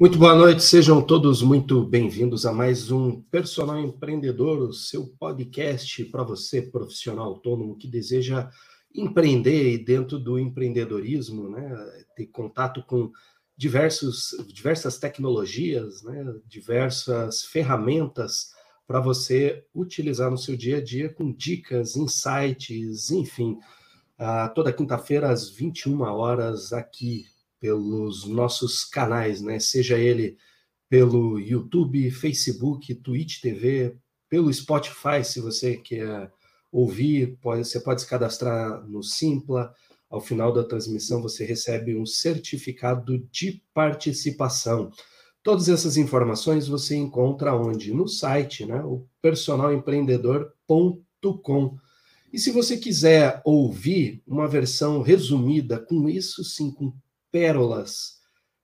Muito boa noite, sejam todos muito bem-vindos a mais um Personal Empreendedor, o seu podcast para você, profissional autônomo que deseja empreender e dentro do empreendedorismo, né, ter contato com diversos, diversas tecnologias, né, diversas ferramentas para você utilizar no seu dia a dia com dicas, insights, enfim. Uh, toda quinta-feira às 21 horas aqui pelos nossos canais, né? Seja ele pelo YouTube, Facebook, Twitch TV, pelo Spotify, se você quer ouvir, pode, você pode se cadastrar no Simpla. Ao final da transmissão, você recebe um certificado de participação. Todas essas informações você encontra onde? No site, né? O personalempreendedor.com. E se você quiser ouvir uma versão resumida, com isso sim, com pérolas,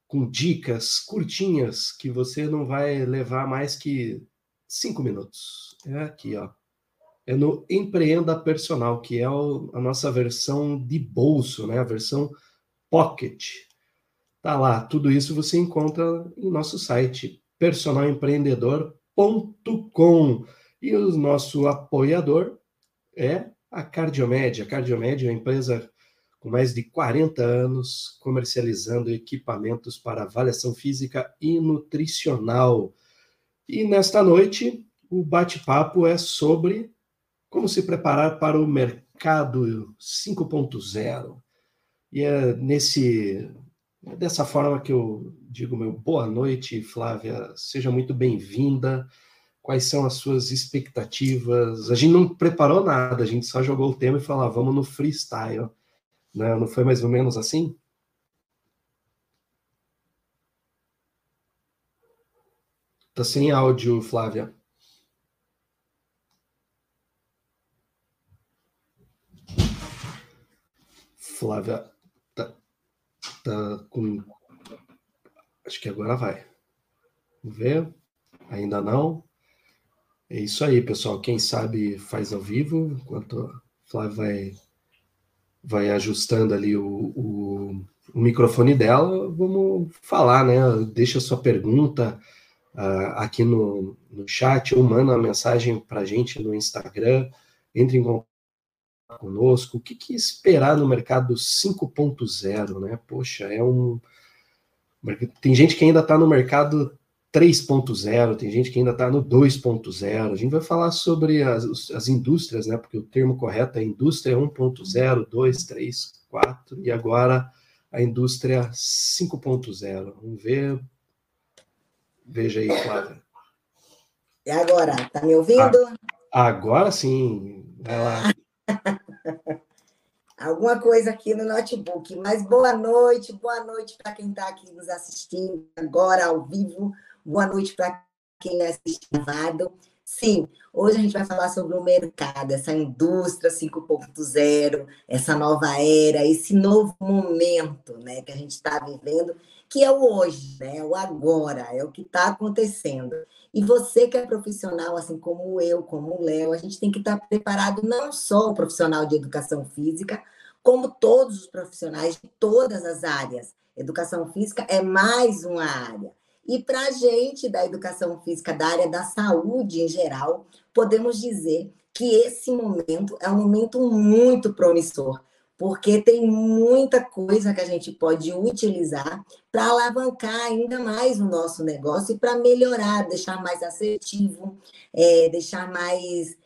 com dicas curtinhas que você não vai levar mais que cinco minutos. É aqui, ó. É no Empreenda Personal, que é o, a nossa versão de bolso, né? A versão Pocket. Tá lá, tudo isso você encontra em nosso site personalempreendedor.com. E o nosso apoiador é a Cardiomed. A Cardiomed é uma empresa com mais de 40 anos comercializando equipamentos para avaliação física e nutricional. E nesta noite, o bate-papo é sobre como se preparar para o mercado 5.0. E é nesse é dessa forma que eu digo meu boa noite, Flávia, seja muito bem-vinda. Quais são as suas expectativas? A gente não preparou nada, a gente só jogou o tema e falou, ah, vamos no freestyle. Né? Não foi mais ou menos assim? Tá sem áudio, Flávia. Flávia tá, tá com. Acho que agora vai. Vamos ver. Ainda não. É isso aí, pessoal. Quem sabe faz ao vivo, enquanto a Flávia vai vai ajustando ali o, o, o, microfone dela, vamos falar, né? Deixa sua pergunta uh, aqui no, no chat ou manda uma mensagem para gente no Instagram, entre em contato conosco. O que, que esperar no mercado 5.0, né? Poxa, é um. Tem gente que ainda está no mercado 3.0, tem gente que ainda está no 2.0. A gente vai falar sobre as, as indústrias, né? Porque o termo correto é indústria 1.0, 2, 3, 4 e agora a indústria 5.0. Vamos ver. Veja aí, Flávia. E agora, tá me ouvindo? Ah, agora sim. Vai lá. Alguma coisa aqui no notebook, mas boa noite, boa noite para quem está aqui nos assistindo agora ao vivo Boa noite para quem assiste gravado. Sim, hoje a gente vai falar sobre o mercado, essa indústria 5.0, essa nova era, esse novo momento né, que a gente está vivendo, que é o hoje, né, o agora, é o que está acontecendo. E você que é profissional, assim como eu, como o Léo, a gente tem que estar tá preparado não só o profissional de educação física, como todos os profissionais de todas as áreas. Educação física é mais uma área. E para a gente da educação física, da área da saúde em geral, podemos dizer que esse momento é um momento muito promissor, porque tem muita coisa que a gente pode utilizar para alavancar ainda mais o nosso negócio e para melhorar, deixar mais assertivo, é, deixar mais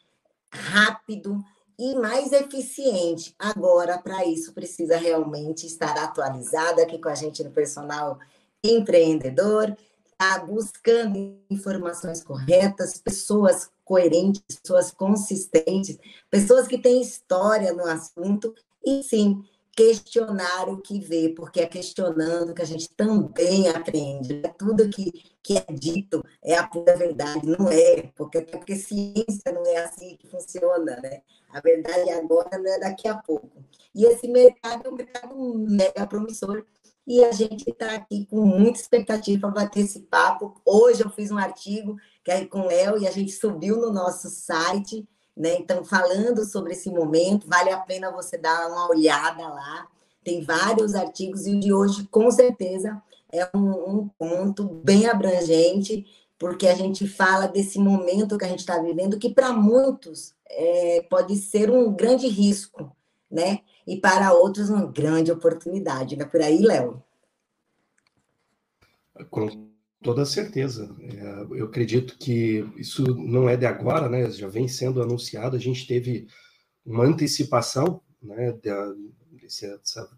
rápido e mais eficiente. Agora, para isso, precisa realmente estar atualizado aqui com a gente no personal empreendedor buscando informações corretas, pessoas coerentes, pessoas consistentes, pessoas que têm história no assunto e sim questionar o que vê, porque é questionando que a gente também aprende. É tudo que, que é dito é a pura verdade, não é, porque, porque ciência não é assim que funciona, né? A verdade agora não é daqui a pouco. E esse mercado é um mercado mega promissor, e a gente está aqui com muita expectativa para bater esse papo. Hoje eu fiz um artigo que é com o Léo e a gente subiu no nosso site, né? Então, falando sobre esse momento, vale a pena você dar uma olhada lá. Tem vários artigos e o de hoje, com certeza, é um, um ponto bem abrangente, porque a gente fala desse momento que a gente está vivendo, que para muitos é, pode ser um grande risco, né? E para outros uma grande oportunidade. Não é por aí, Léo? Com toda certeza. É, eu acredito que isso não é de agora, né? Já vem sendo anunciado. A gente teve uma antecipação né, desse,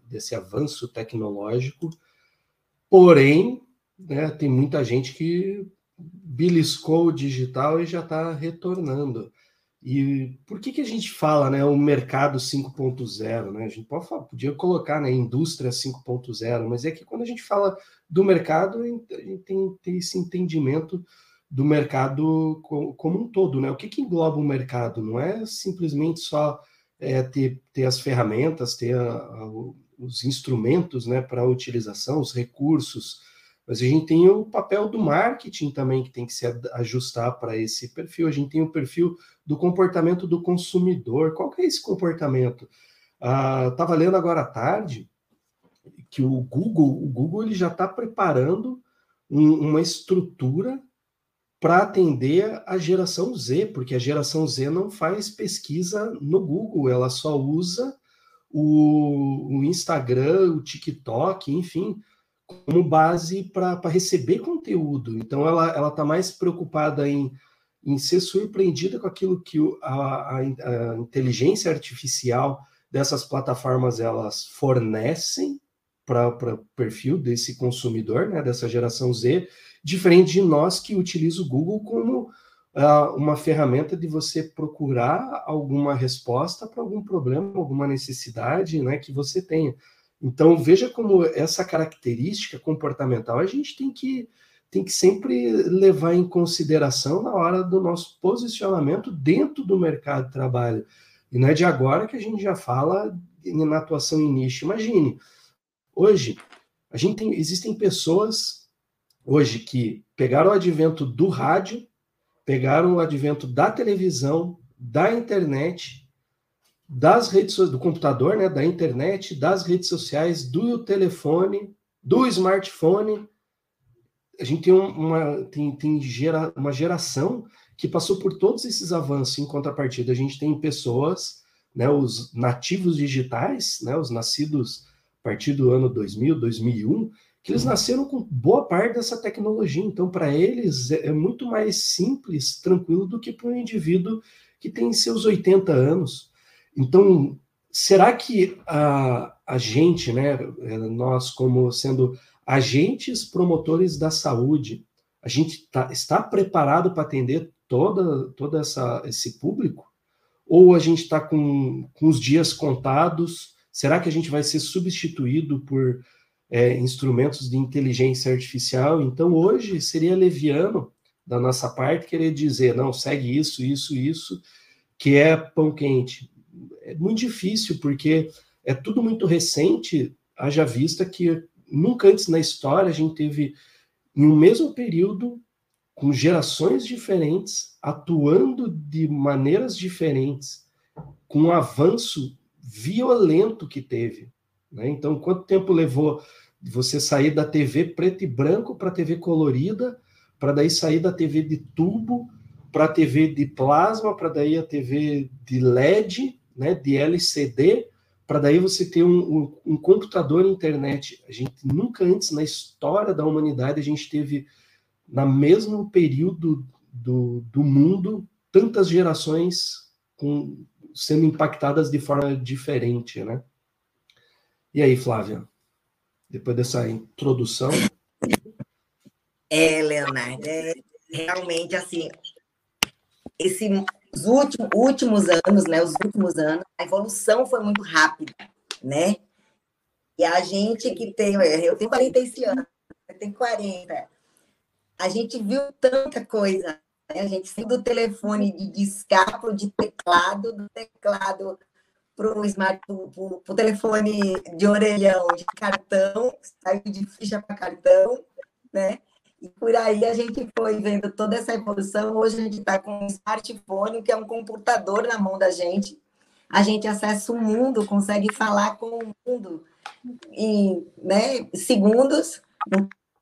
desse avanço tecnológico, porém, né, tem muita gente que beliscou o digital e já está retornando. E por que, que a gente fala, né, o mercado 5.0, né? A gente pode falar, podia colocar, né, indústria 5.0, mas é que quando a gente fala do mercado, a gente tem, tem esse entendimento do mercado como um todo, né? O que, que engloba o mercado? Não é simplesmente só é, ter, ter as ferramentas, ter a, a, os instrumentos, né, para utilização, os recursos, mas a gente tem o papel do marketing também que tem que se ajustar para esse perfil. A gente tem o perfil do comportamento do consumidor. Qual que é esse comportamento? Estava ah, lendo agora à tarde que o Google, o Google ele já está preparando um, uma estrutura para atender a geração Z, porque a geração Z não faz pesquisa no Google, ela só usa o, o Instagram, o TikTok, enfim, como base para receber conteúdo. Então, ela está mais preocupada em, em ser surpreendida com aquilo que a, a, a inteligência artificial dessas plataformas elas fornecem para o perfil desse consumidor, né, dessa geração Z, diferente de nós que utiliza o Google como uh, uma ferramenta de você procurar alguma resposta para algum problema, alguma necessidade né, que você tenha. Então, veja como essa característica comportamental a gente tem que, tem que sempre levar em consideração na hora do nosso posicionamento dentro do mercado de trabalho. E não é de agora que a gente já fala na atuação em nicho. Imagine, Hoje, a gente tem, existem pessoas hoje que pegaram o advento do rádio, pegaram o advento da televisão, da internet, das redes do computador, né, da internet, das redes sociais, do telefone, do smartphone. A gente tem uma, tem, tem gera, uma geração que passou por todos esses avanços. Em contrapartida, a gente tem pessoas, né, os nativos digitais, né, os nascidos a partir do ano 2000, 2001, que eles nasceram com boa parte dessa tecnologia. Então, para eles, é, é muito mais simples, tranquilo, do que para um indivíduo que tem seus 80 anos. Então, será que a, a gente, né, é, nós como sendo agentes promotores da saúde, a gente tá, está preparado para atender toda, toda essa, esse público? Ou a gente está com, com os dias contados Será que a gente vai ser substituído por é, instrumentos de inteligência artificial? Então, hoje seria leviano da nossa parte querer dizer, não, segue isso, isso, isso, que é pão quente. É muito difícil, porque é tudo muito recente, haja vista que nunca antes na história a gente teve, em um mesmo período, com gerações diferentes, atuando de maneiras diferentes, com um avanço violento que teve. Né? Então, quanto tempo levou você sair da TV preto e branco para a TV colorida, para daí sair da TV de tubo para a TV de plasma, para daí a TV de LED, né, de LCD, para daí você ter um, um, um, computador internet. A gente nunca antes na história da humanidade a gente teve, na mesmo período do, do mundo, tantas gerações com sendo impactadas de forma diferente, né? E aí, Flávia, depois dessa introdução? É, Leonardo, é realmente assim, esses últimos, últimos anos, né, os últimos anos, a evolução foi muito rápida, né? E a gente que tem, eu tenho 46 anos, eu tenho 40, a gente viu tanta coisa né? A gente saiu do telefone de discar para o de teclado, do teclado para o smart, para o telefone de orelhão, de cartão, saiu de ficha para cartão, né? E por aí a gente foi vendo toda essa evolução. Hoje a gente está com um smartphone, que é um computador na mão da gente. A gente acessa o mundo, consegue falar com o mundo em né, segundos,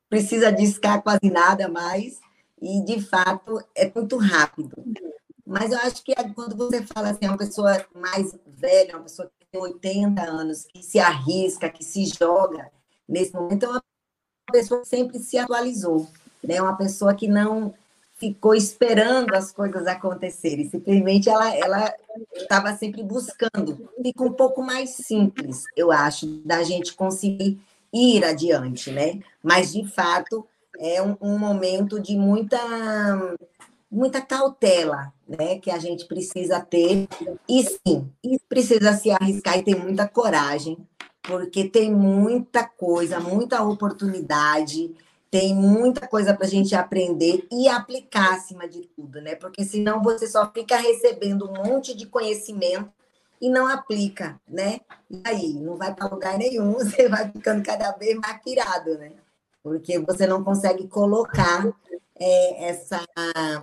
precisa discar quase nada mais, e de fato é muito rápido. Mas eu acho que quando você fala assim, uma pessoa mais velha, uma pessoa que tem 80 anos, que se arrisca, que se joga nesse momento, é uma pessoa que sempre se atualizou, né? Uma pessoa que não ficou esperando as coisas acontecerem, simplesmente ela ela estava sempre buscando. Fica um pouco mais simples, eu acho, da gente conseguir ir adiante, né? Mas de fato é um, um momento de muita muita cautela, né, que a gente precisa ter. E sim, precisa se arriscar e ter muita coragem, porque tem muita coisa, muita oportunidade, tem muita coisa para a gente aprender e aplicar acima de tudo, né? Porque senão você só fica recebendo um monte de conhecimento e não aplica, né? E aí, não vai para lugar nenhum, você vai ficando cada vez mais pirado, né? Porque você não consegue colocar é, essa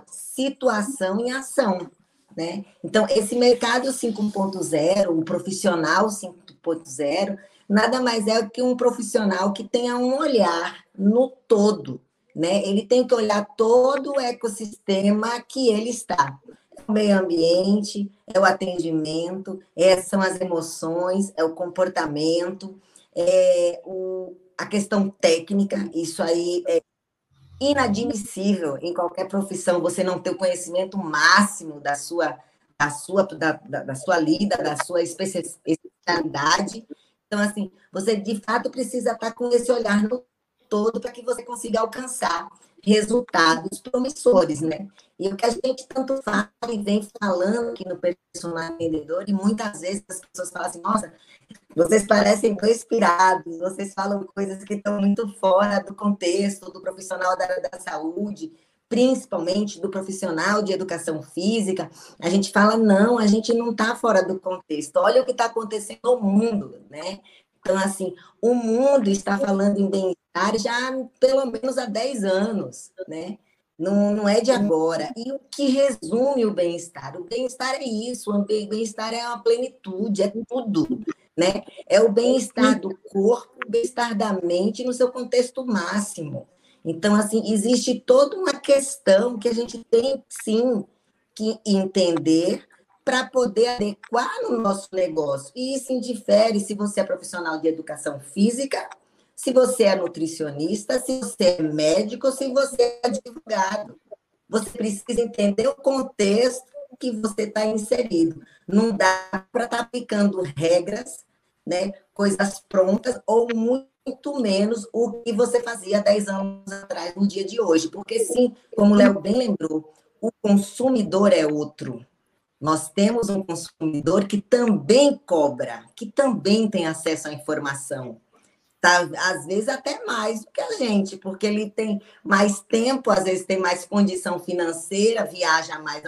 situação em ação, né? Então, esse mercado 5.0, o profissional 5.0, nada mais é que um profissional que tenha um olhar no todo, né? Ele tem que olhar todo o ecossistema que ele está. É o meio ambiente, é o atendimento, é, são as emoções, é o comportamento, é o, a questão técnica, isso aí é inadmissível em qualquer profissão você não ter o conhecimento máximo da sua da sua da, da, da sua lida, da sua especialidade. Então, assim, você de fato precisa estar com esse olhar no todo para que você consiga alcançar resultados promissores, né? E o que a gente tanto fala e vem falando aqui no personal vendedor, e muitas vezes as pessoas falam assim, nossa, vocês parecem inspirados, vocês falam coisas que estão muito fora do contexto do profissional da área da saúde, principalmente do profissional de educação física. A gente fala, não, a gente não está fora do contexto. Olha o que está acontecendo no mundo, né? Então, assim, o mundo está falando em bem-estar já pelo menos há 10 anos, né? Não, não é de agora. E o que resume o bem-estar? O bem-estar é isso, o bem-estar é uma plenitude, é tudo, né? É o bem-estar do corpo, o bem-estar da mente no seu contexto máximo. Então, assim, existe toda uma questão que a gente tem, sim, que entender para poder adequar no nosso negócio. E isso indifere se você é profissional de educação física, se você é nutricionista, se você é médico, se você é advogado. Você precisa entender o contexto que você está inserido. Não dá para estar tá aplicando regras, né, coisas prontas, ou muito menos o que você fazia 10 anos atrás, no dia de hoje. Porque, sim, como o Léo bem lembrou, o consumidor é outro. Nós temos um consumidor que também cobra, que também tem acesso à informação. Tá, às vezes até mais do que a gente, porque ele tem mais tempo, às vezes tem mais condição financeira, viaja mais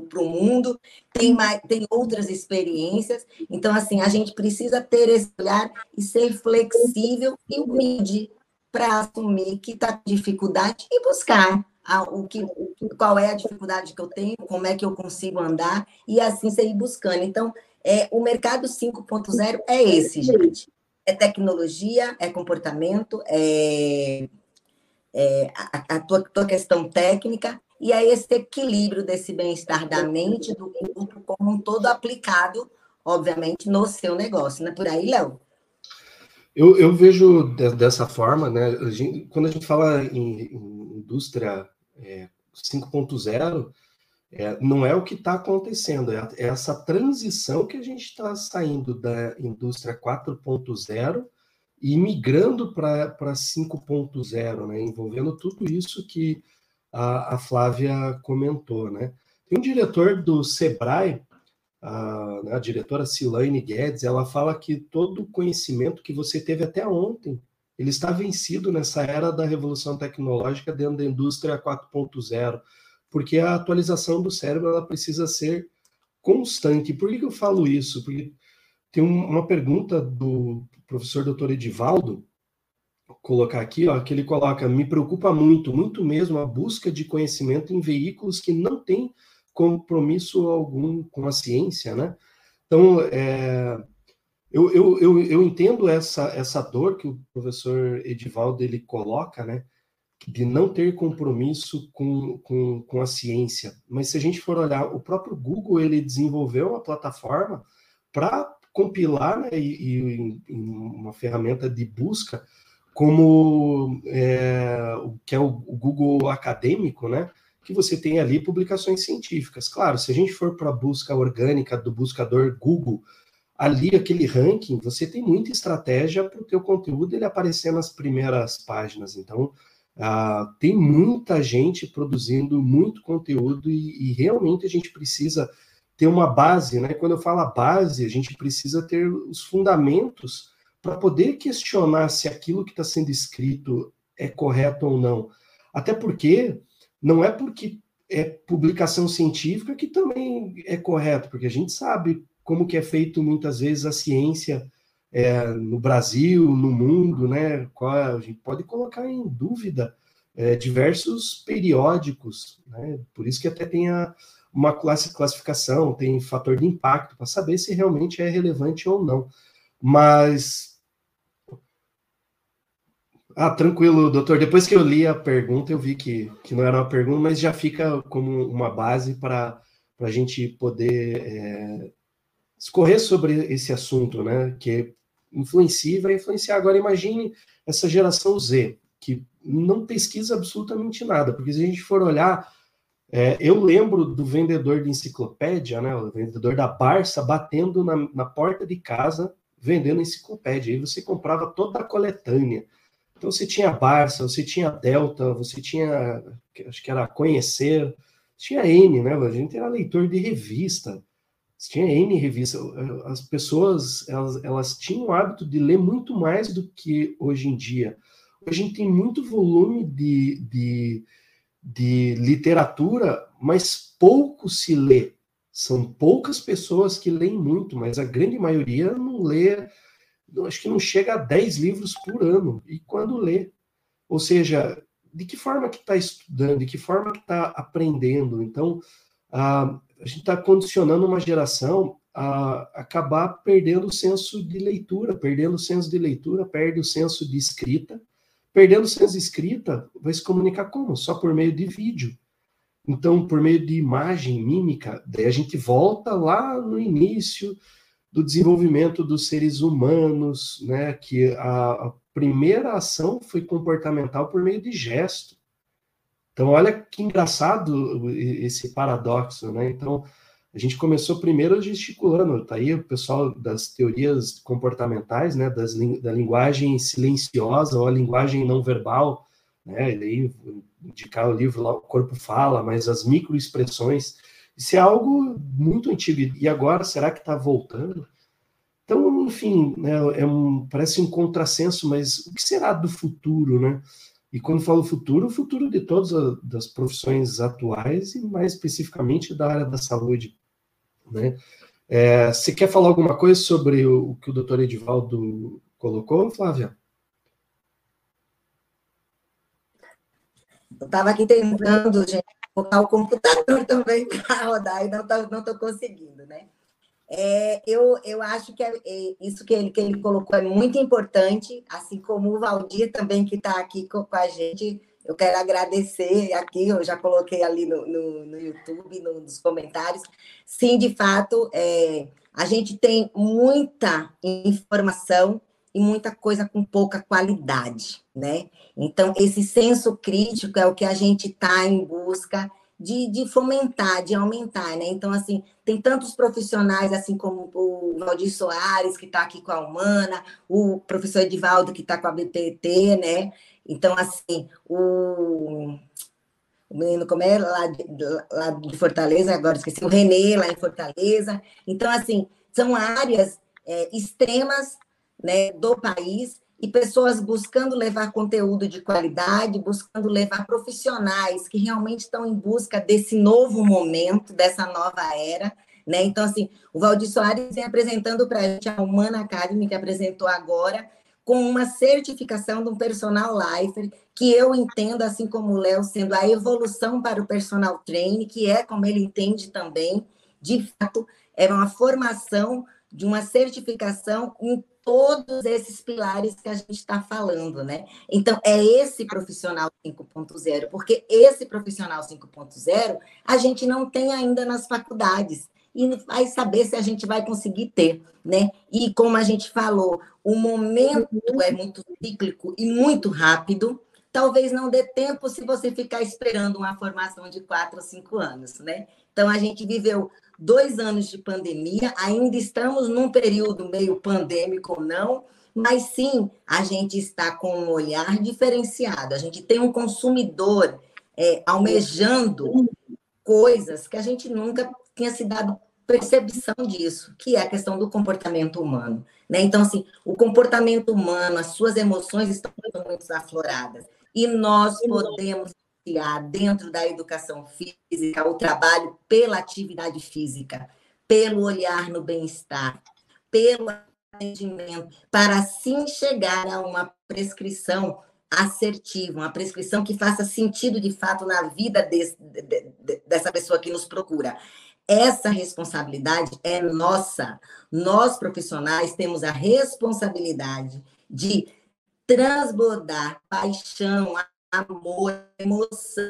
para o mundo, tem, mais, tem outras experiências. Então, assim, a gente precisa ter esse olhar e ser flexível e humilde para assumir que está com dificuldade e buscar a, o que, qual é a dificuldade que eu tenho, como é que eu consigo andar, e assim sair buscando. Então, é, o mercado 5.0 é esse, gente. É tecnologia, é comportamento, é, é a, a tua, tua questão técnica, e é esse equilíbrio desse bem-estar da mente, do corpo como um todo aplicado, obviamente, no seu negócio. Não é por aí, Léo? Eu, eu vejo de, dessa forma, né? A gente, quando a gente fala em, em indústria é, 5.0, é, não é o que está acontecendo, é, é, essa transição que a gente está saindo da indústria 4.0 e migrando para 5.0, né? Envolvendo tudo isso que a, a Flávia comentou, né? Tem um diretor do Sebrae a, né, a diretora Silane Guedes, ela fala que todo o conhecimento que você teve até ontem, ele está vencido nessa era da revolução tecnológica dentro da indústria 4.0, porque a atualização do cérebro ela precisa ser constante. Por que, que eu falo isso? Porque tem uma pergunta do professor doutor Edivaldo, colocar aqui, ó, que ele coloca: me preocupa muito, muito mesmo, a busca de conhecimento em veículos que não têm compromisso algum com a ciência, né? Então, é, eu, eu, eu, eu, entendo essa, essa dor que o professor Edivaldo ele coloca, né? de não ter compromisso com, com, com a ciência. Mas se a gente for olhar, o próprio Google ele desenvolveu uma plataforma para compilar né, e, e, uma ferramenta de busca como é, que é o, o Google acadêmico, né? Que você tem ali publicações científicas. Claro, se a gente for para a busca orgânica do buscador Google, ali aquele ranking, você tem muita estratégia para o teu conteúdo ele aparecer nas primeiras páginas. Então, ah, tem muita gente produzindo muito conteúdo e, e, realmente a gente precisa ter uma base, né? Quando eu falo base, a gente precisa ter os fundamentos para poder questionar se aquilo que está sendo escrito é correto ou não. Até porque não é porque é publicação científica que também é correto, porque a gente sabe como que é feito muitas vezes a ciência é, no Brasil, no mundo, né? Qual, a gente pode colocar em dúvida é, diversos periódicos, né? Por isso que até tem a, uma classificação, tem fator de impacto para saber se realmente é relevante ou não. Mas ah, tranquilo, doutor. Depois que eu li a pergunta, eu vi que, que não era uma pergunta, mas já fica como uma base para a gente poder é, escorrer sobre esse assunto, né? Que influencia e vai influenciar. Agora, imagine essa geração Z, que não pesquisa absolutamente nada, porque se a gente for olhar, é, eu lembro do vendedor de enciclopédia, né? O vendedor da Barça batendo na, na porta de casa vendendo enciclopédia. Aí você comprava toda a coletânea. Então você tinha Barça, você tinha Delta, você tinha, acho que era Conhecer, tinha N, né? A gente era leitor de revista, tinha N revista. As pessoas, elas, elas tinham o hábito de ler muito mais do que hoje em dia. Hoje a gente tem muito volume de, de, de literatura, mas pouco se lê. São poucas pessoas que leem muito, mas a grande maioria não lê acho que não chega a 10 livros por ano, e quando lê. Ou seja, de que forma que está estudando, de que forma que está aprendendo. Então, a, a gente está condicionando uma geração a acabar perdendo o senso de leitura, perdendo o senso de leitura, perde o senso de escrita. Perdendo o senso de escrita, vai se comunicar como? Só por meio de vídeo. Então, por meio de imagem, mímica, daí a gente volta lá no início, do desenvolvimento dos seres humanos, né, que a, a primeira ação foi comportamental por meio de gesto. Então, olha que engraçado esse paradoxo, né? Então, a gente começou primeiro gesticulando, tá aí o pessoal das teorias comportamentais, né, das, da linguagem silenciosa ou a linguagem não verbal, né, e aí indicar o livro lá, o corpo fala, mas as microexpressões, isso é algo muito antigo. E agora, será que está voltando? Então, enfim, né, é um, parece um contrassenso, mas o que será do futuro, né? E quando falo futuro, o futuro de todas as profissões atuais e mais especificamente da área da saúde, né? É, você quer falar alguma coisa sobre o, o que o doutor Edivaldo colocou, Flávia? Eu estava aqui tentando, gente, colocar o computador também para rodar e não estou não tô conseguindo, né? É, eu, eu acho que é, é, isso que ele, que ele colocou é muito importante, assim como o Valdir também, que está aqui com, com, a gente. Eu quero agradecer aqui, eu já coloquei ali no, no, no YouTube, no, nos comentários. Sim, de fato, é, a gente tem muita informação e muita coisa com pouca qualidade, né? Então, esse senso crítico é o que a gente está em busca de, de, fomentar, de aumentar, né? Então, assim, tem tantos profissionais, assim como o Valdir Soares, que está aqui com a Humana, o professor Edivaldo, que está com a BTT, né? Então, assim, o, o menino, como é, lá de, lá de Fortaleza, agora esqueci, o Renê, lá em Fortaleza. Então, assim, são áreas é, extremas né, do país e pessoas buscando levar conteúdo de qualidade, buscando levar profissionais que realmente estão em busca desse novo momento, dessa nova era. Né? Então, assim, o Valdir Soares vem apresentando para a gente a Humana Academy, que apresentou agora, com uma certificação de um personal lifer, que eu entendo, assim como o Léo, sendo a evolução para o personal training, que é como ele entende também, de fato, é uma formação de uma certificação em todos esses pilares que a gente está falando, né? Então, é esse profissional 5.0, porque esse profissional 5.0 a gente não tem ainda nas faculdades e vai saber se a gente vai conseguir ter, né? E como a gente falou, o momento é muito cíclico e muito rápido. Talvez não dê tempo se você ficar esperando uma formação de quatro ou cinco anos, né? Então a gente viveu dois anos de pandemia, ainda estamos num período meio pandêmico não, mas sim a gente está com um olhar diferenciado. A gente tem um consumidor é, almejando coisas que a gente nunca tinha se dado percepção disso, que é a questão do comportamento humano. Né? Então, assim, o comportamento humano, as suas emoções estão muito afloradas. E nós podemos criar dentro da educação física o trabalho pela atividade física, pelo olhar no bem-estar, pelo atendimento, para assim chegar a uma prescrição assertiva, uma prescrição que faça sentido de fato na vida desse, de, dessa pessoa que nos procura. Essa responsabilidade é nossa. Nós, profissionais, temos a responsabilidade de transbordar paixão, amor, emoção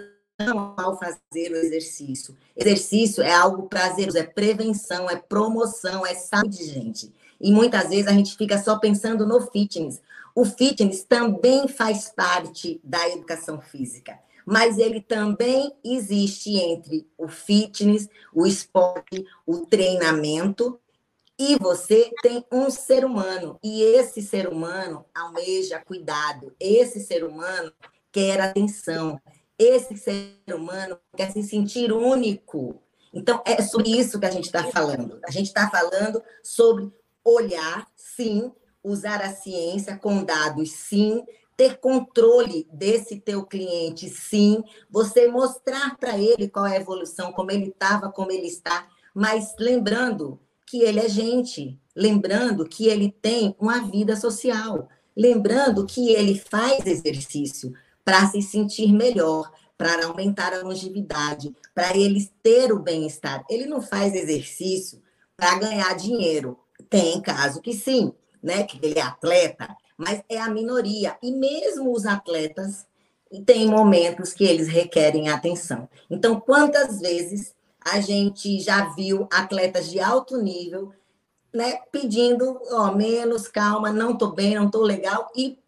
ao fazer o exercício. Exercício é algo prazeroso, é prevenção, é promoção, é saúde, gente. E muitas vezes a gente fica só pensando no fitness. O fitness também faz parte da educação física mas ele também existe entre o fitness, o esporte, o treinamento, e você tem um ser humano, e esse ser humano almeja cuidado, esse ser humano quer atenção, esse ser humano quer se sentir único. Então, é sobre isso que a gente está falando. A gente está falando sobre olhar, sim, usar a ciência com dados, sim, ter controle desse teu cliente, sim, você mostrar para ele qual é a evolução, como ele estava, como ele está, mas lembrando que ele é gente, lembrando que ele tem uma vida social, lembrando que ele faz exercício para se sentir melhor, para aumentar a longevidade, para ele ter o bem-estar. Ele não faz exercício para ganhar dinheiro. Tem caso que sim, né? Que ele é atleta, mas é a minoria. E mesmo os atletas têm momentos que eles requerem atenção. Então, quantas vezes a gente já viu atletas de alto nível né, pedindo ó, menos, calma, não estou bem, não estou legal, e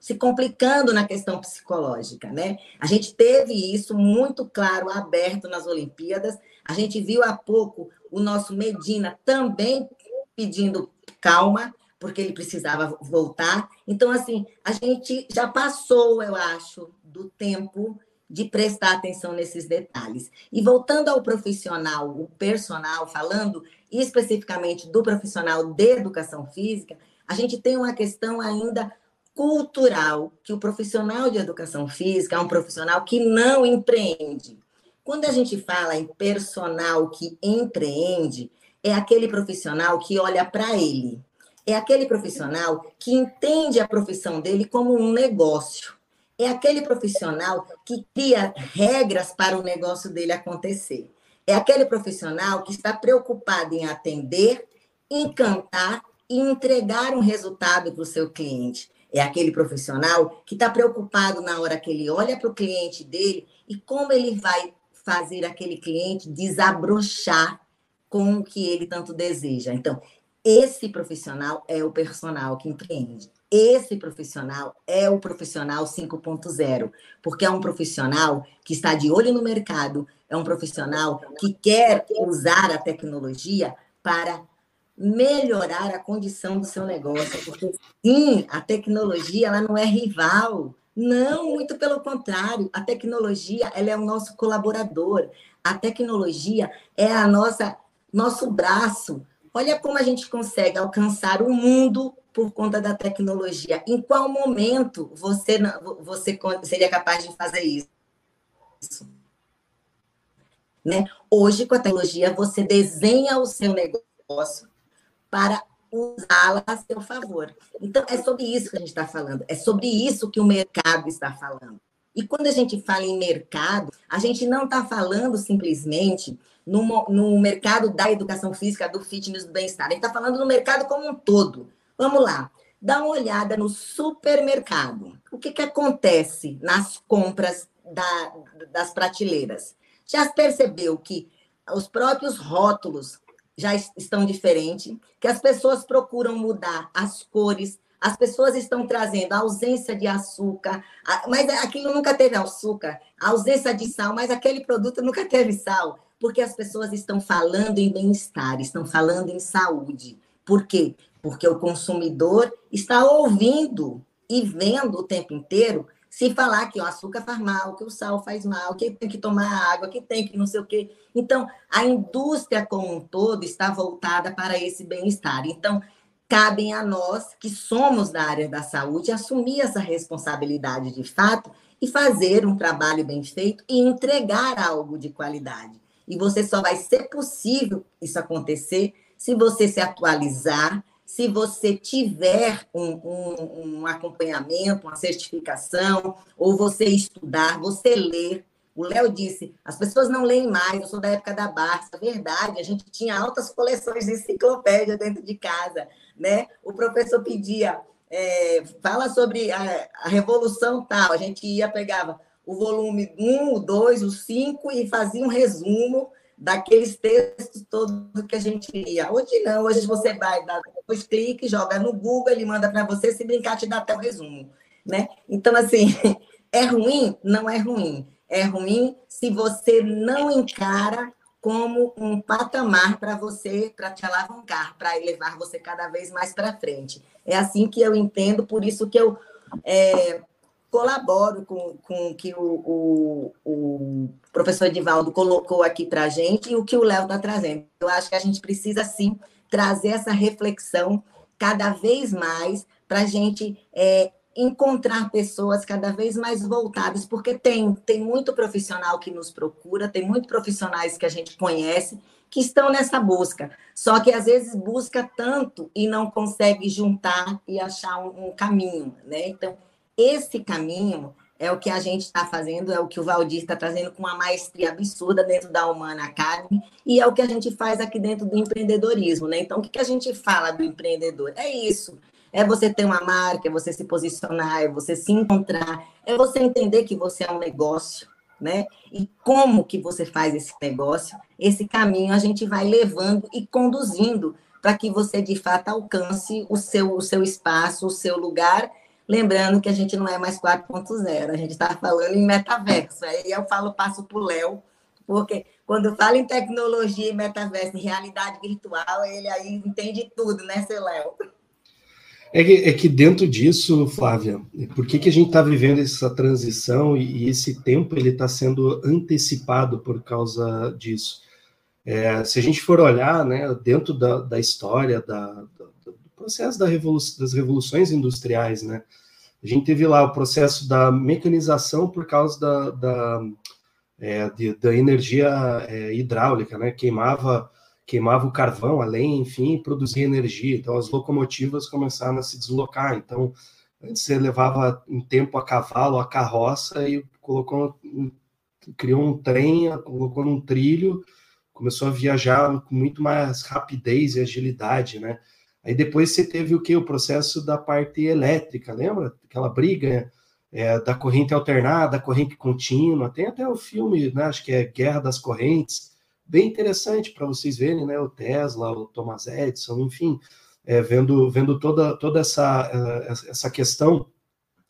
se, complicando na questão psicológica. Né? A gente teve isso muito claro, aberto nas Olimpíadas. A gente viu há pouco o nosso Medina também pedindo calma, porque ele precisava voltar. Então, assim, a gente já passou, eu acho, do tempo de prestar atenção nesses detalhes. E voltando ao profissional, o personal, falando especificamente do profissional de educação física, a gente tem uma questão ainda cultural, que o profissional de educação física é um profissional que não empreende. Quando a gente fala em personal que empreende, é aquele profissional que olha para ele, é aquele profissional que entende a profissão dele como um negócio. É aquele profissional que cria regras para o negócio dele acontecer. É aquele profissional que está preocupado em atender, encantar e entregar um resultado para o seu cliente. É aquele profissional que está preocupado na hora que ele olha para o cliente dele e como ele vai fazer aquele cliente desabrochar com o que ele tanto deseja. Então, esse profissional é o personal que empreende. Esse profissional é o profissional 5.0, porque é um profissional que está de olho no mercado, é um profissional que quer usar a tecnologia para melhorar a condição do seu negócio, porque sim, a tecnologia ela não é rival, não, muito pelo contrário, a tecnologia ela é o nosso colaborador, a tecnologia é a nossa nosso braço Olha como a gente consegue alcançar o mundo por conta da tecnologia. Em qual momento você, você seria capaz de fazer isso? Né? Hoje, com a tecnologia, você desenha o seu negócio para usá-la a seu favor. Então, é sobre isso que a gente está falando, é sobre isso que o mercado está falando. E quando a gente fala em mercado, a gente não está falando simplesmente no, no mercado da educação física, do fitness, do bem-estar. A gente está falando no mercado como um todo. Vamos lá. Dá uma olhada no supermercado. O que, que acontece nas compras da, das prateleiras? Já percebeu que os próprios rótulos já estão diferentes, que as pessoas procuram mudar as cores, as pessoas estão trazendo a ausência de açúcar, mas aquilo nunca teve açúcar, a ausência de sal, mas aquele produto nunca teve sal, porque as pessoas estão falando em bem-estar, estão falando em saúde. Por quê? Porque o consumidor está ouvindo e vendo o tempo inteiro se falar que o açúcar faz mal, que o sal faz mal, que tem que tomar água, que tem que não sei o quê. Então, a indústria como um todo está voltada para esse bem-estar. Então, cabem a nós, que somos da área da saúde, assumir essa responsabilidade de fato e fazer um trabalho bem feito e entregar algo de qualidade. E você só vai ser possível isso acontecer se você se atualizar, se você tiver um, um, um, acompanhamento, uma certificação, ou você estudar, você ler. O Léo disse, as pessoas não leem mais, eu sou da época da Barça, verdade, a gente tinha altas coleções de enciclopédia dentro de casa, né? O professor pedia, é, fala sobre a, a, revolução tal, a gente ia, pegava o volume 1, o 2, o 5 e fazia um resumo daqueles textos todos que a gente lia. Hoje não, hoje você vai, dá dois cliques, joga no Google, ele manda para você, se brincar, te dá até o resumo. Né? Então, assim, é ruim? Não é ruim. É ruim se você não encara como um patamar para você, para te alavancar, para levar você cada vez mais para frente. É assim que eu entendo, por isso que eu é, colaboro com, com o que o, o, o professor Edivaldo colocou aqui para a gente e o que o Léo está trazendo. Eu acho que a gente precisa, sim, trazer essa reflexão cada vez mais para a gente é, encontrar pessoas cada vez mais voltadas, porque tem, tem muito profissional que nos procura, tem muitos profissionais que a gente conhece que estão nessa busca. Só que às vezes busca tanto e não consegue juntar e achar um, um caminho, né? Então, esse caminho é o que a gente está fazendo, é o que o Valdir está trazendo com uma maestria absurda dentro da Humana Academy, e é o que a gente faz aqui dentro do empreendedorismo, né? Então, o que, que a gente fala do empreendedor? É isso. É você ter uma marca, é você se posicionar, é você se encontrar, é você entender que você é um negócio, né? E como que você faz esse negócio, esse caminho a gente vai levando e conduzindo para que você de fato alcance o seu, o seu espaço, o seu lugar Lembrando que a gente não é mais 4.0, a gente está falando em metaverso. Aí eu falo, passo para o Léo, porque quando fala em tecnologia e metaverso, em realidade virtual, ele aí entende tudo, né, seu Léo? É que, é que, dentro disso, Flávia, por que, que a gente está vivendo essa transição e, e esse tempo ele está sendo antecipado por causa disso? É, se a gente for olhar né, dentro da, da história da, do, processo revolu das revoluções industriais, né, a gente teve lá o processo da mecanização por causa da, da, é, de, da energia é, hidráulica, né? Queimava, queimava o carvão, a lenha, enfim, produzia energia. Então as locomotivas começaram a se deslocar. Então você levava em tempo a cavalo, a carroça e colocou, criou um trem, colocou num trilho, começou a viajar com muito mais rapidez e agilidade, né? Aí depois você teve o que? O processo da parte elétrica, lembra? Aquela briga é, da corrente alternada, corrente contínua. Tem até o filme, né? acho que é Guerra das Correntes, bem interessante para vocês verem, né? O Tesla, o Thomas Edison, enfim, é, vendo, vendo toda, toda essa, é, essa questão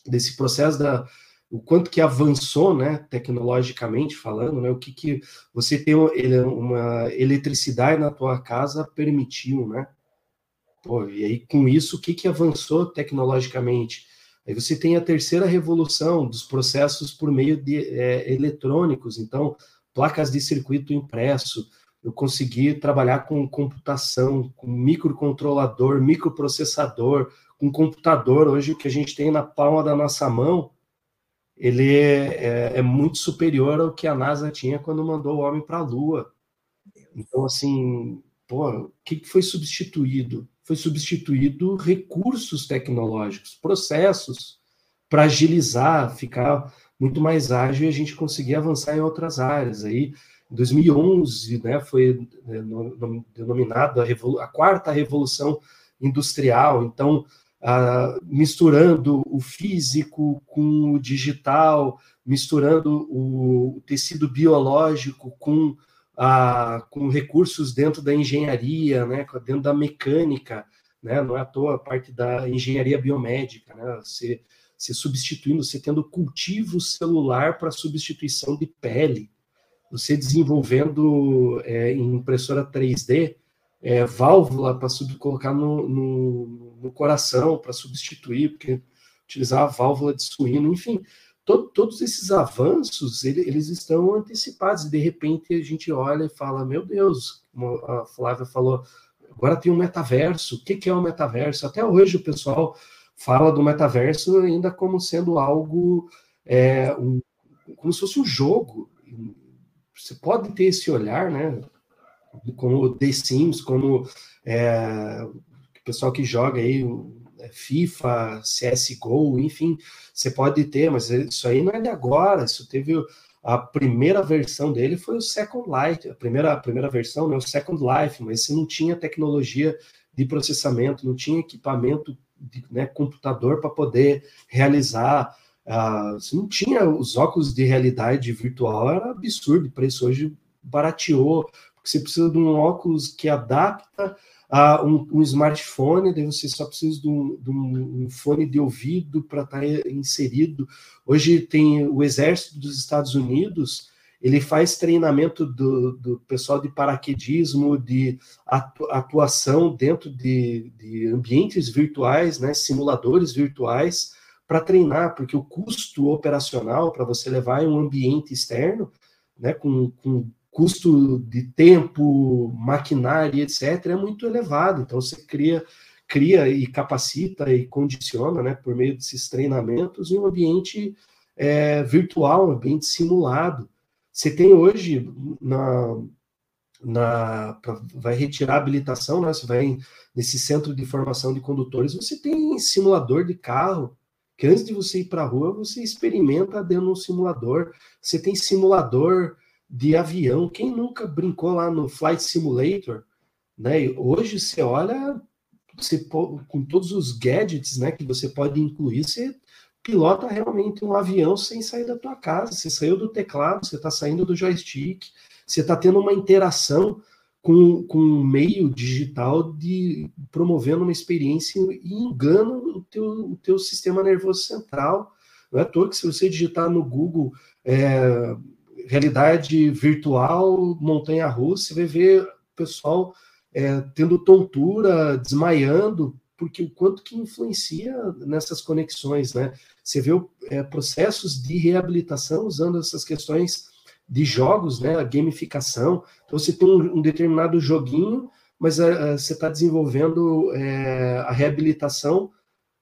desse processo da o quanto que avançou, né, tecnologicamente falando, né, o que que você tem uma eletricidade na tua casa permitiu, né, Pô, e aí, com isso, o que, que avançou tecnologicamente? Aí você tem a terceira revolução dos processos por meio de é, eletrônicos, então, placas de circuito impresso, eu consegui trabalhar com computação, com microcontrolador, microprocessador, com computador. Hoje, o que a gente tem na palma da nossa mão, ele é, é, é muito superior ao que a NASA tinha quando mandou o homem para a Lua. Então, assim, pô, o que foi substituído? Foi substituído recursos tecnológicos, processos, para agilizar, ficar muito mais ágil e a gente conseguir avançar em outras áreas. Aí Em 2011, né, foi né, denominada a, quarta revolução industrial. Então, ah, misturando o físico com o digital, misturando o tecido biológico com, ah, com recursos dentro da engenharia, né, dentro da mecânica, né, não é à toa a parte da engenharia biomédica, né, você, substituindo, você tendo cultivo celular para substituição de pele, você desenvolvendo é, em impressora 3D é, válvula para colocar no, no, no coração para substituir, porque utilizar a válvula de suíno, enfim, to, todos esses avanços ele, eles estão antecipados e de repente a gente olha e fala, meu Deus, como a Flávia falou, agora tem um metaverso. O que, que é o um metaverso? Até hoje o pessoal fala do metaverso ainda como sendo algo é, um, como se fosse um jogo você pode ter esse olhar, né? Como The Sims, como é, o pessoal que joga aí FIFA, CSGO, enfim, você pode ter, mas isso aí não é de agora, isso teve a primeira versão dele foi o Second Life, a primeira, a primeira versão, né, o Second Life, mas você não tinha tecnologia de processamento, não tinha equipamento de né, computador para poder realizar Uh, você não tinha. Os óculos de realidade virtual, era absurdo, o preço hoje barateou, porque você precisa de um óculos que adapta um, um smartphone, daí você só precisa de um, de um, um fone de ouvido para estar tá inserido. Hoje tem o exército dos Estados Unidos, ele faz treinamento do, do pessoal de paraquedismo, de atuação dentro de, de ambientes virtuais, né, simuladores virtuais, para treinar, porque o custo operacional para você levar em um ambiente externo, né, com, com custo de tempo, maquinária, etc., é muito elevado. Então, você cria, cria e capacita e condiciona, né, por meio desses treinamentos, em um ambiente é, virtual, um ambiente simulado. Você tem hoje na, na pra, vai retirar a habilitação, né? Você vai nesse centro de formação de condutores, você tem simulador de carro, que antes de você ir para a rua, você experimenta dentro de um simulador. Você tem simulador de avião. Quem nunca brincou lá no Flight Simulator? Né? Hoje você olha, você, com todos os gadgets né, que você pode incluir, você pilota realmente um avião sem sair da tua casa. Você saiu do teclado, você está saindo do joystick, você está tendo uma interação com, com um meio digital de promovendo uma experiência e engana o teu, o teu sistema nervoso central. Não é à toa que se você digitar no Google é, realidade virtual, montanha-russa, você vai ver o pessoal é, tendo tontura, desmaiando, porque o quanto que influencia nessas conexões, né? Você vê é, processos de reabilitação usando essas questões de jogos, né, a gamificação. Então, você tem um, determinado joguinho, mas uh, você está desenvolvendo é, a reabilitação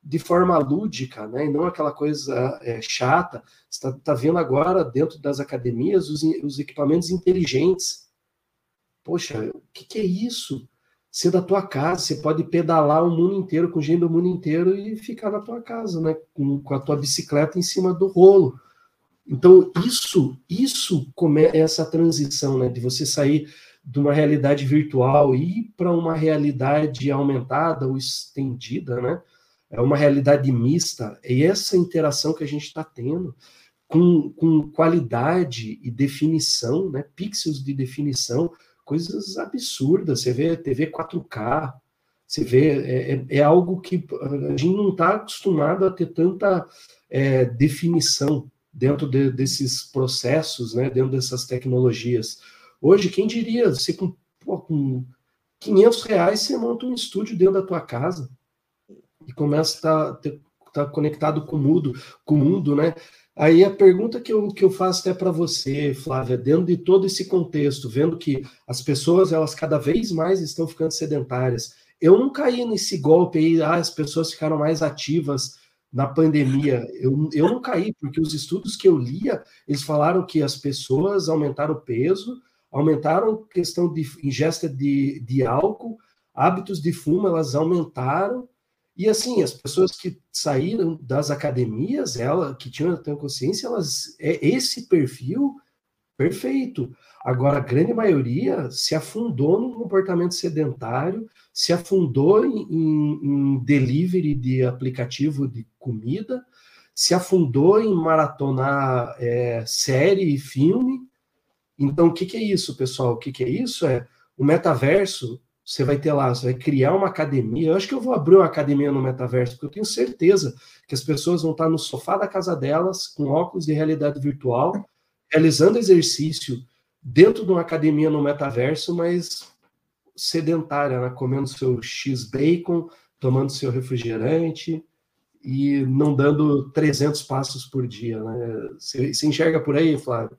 de forma lúdica, né, e não aquela coisa é, chata. Está tá vendo agora, dentro das academias, os, os equipamentos inteligentes. Poxa, o que, que, é isso? Ser da tua casa, você pode pedalar o mundo inteiro, com gente do mundo inteiro e ficar na tua casa, né, com, com a tua bicicleta em cima do rolo. Então, isso, isso é essa transição, né, de você sair de uma realidade virtual e ir para uma realidade aumentada ou estendida, né? É uma realidade mista. E essa interação que a gente está tendo com, com qualidade e definição, né? Pixels de definição, coisas absurdas. Você vê TV 4K, você vê, é, é, é algo que a gente não está acostumado a ter tanta é, definição dentro de, desses processos, né, dentro dessas tecnologias. Hoje, quem diria, você com, pô, com 500 reais você monta um estúdio dentro da tua casa e começa a estar tá, tá conectado com o mundo, com o mundo, né? Aí a pergunta que eu, que eu faço até para você, Flávia, dentro de todo esse contexto, vendo que as pessoas elas cada vez mais estão ficando sedentárias, eu não caí nesse golpe aí, ah, as pessoas ficaram mais ativas na pandemia, eu, eu não caí, porque os estudos que eu lia, eles falaram que as pessoas aumentaram o peso, aumentaram questão de ingesta de, de álcool, hábitos de fumo, elas aumentaram, e assim, as pessoas que saíram das academias, ela que tinham, tinham consciência, elas, é, esse perfil Perfeito. Agora, a grande maioria se afundou no comportamento sedentário, se afundou em, em, em delivery de aplicativo de comida, se afundou em maratonar é, série e filme. Então, o que, que é isso, pessoal? O que, que é isso? É o metaverso. Você vai ter lá, você vai criar uma academia. Eu acho que eu vou abrir uma academia no metaverso, porque eu tenho certeza que as pessoas vão estar no sofá da casa delas, com óculos de realidade virtual, realizando exercício dentro de uma academia no metaverso, mas sedentária, né? comendo seu X-Bacon, tomando seu refrigerante e não dando 300 passos por dia. Né? Você, você enxerga por aí, Flávio?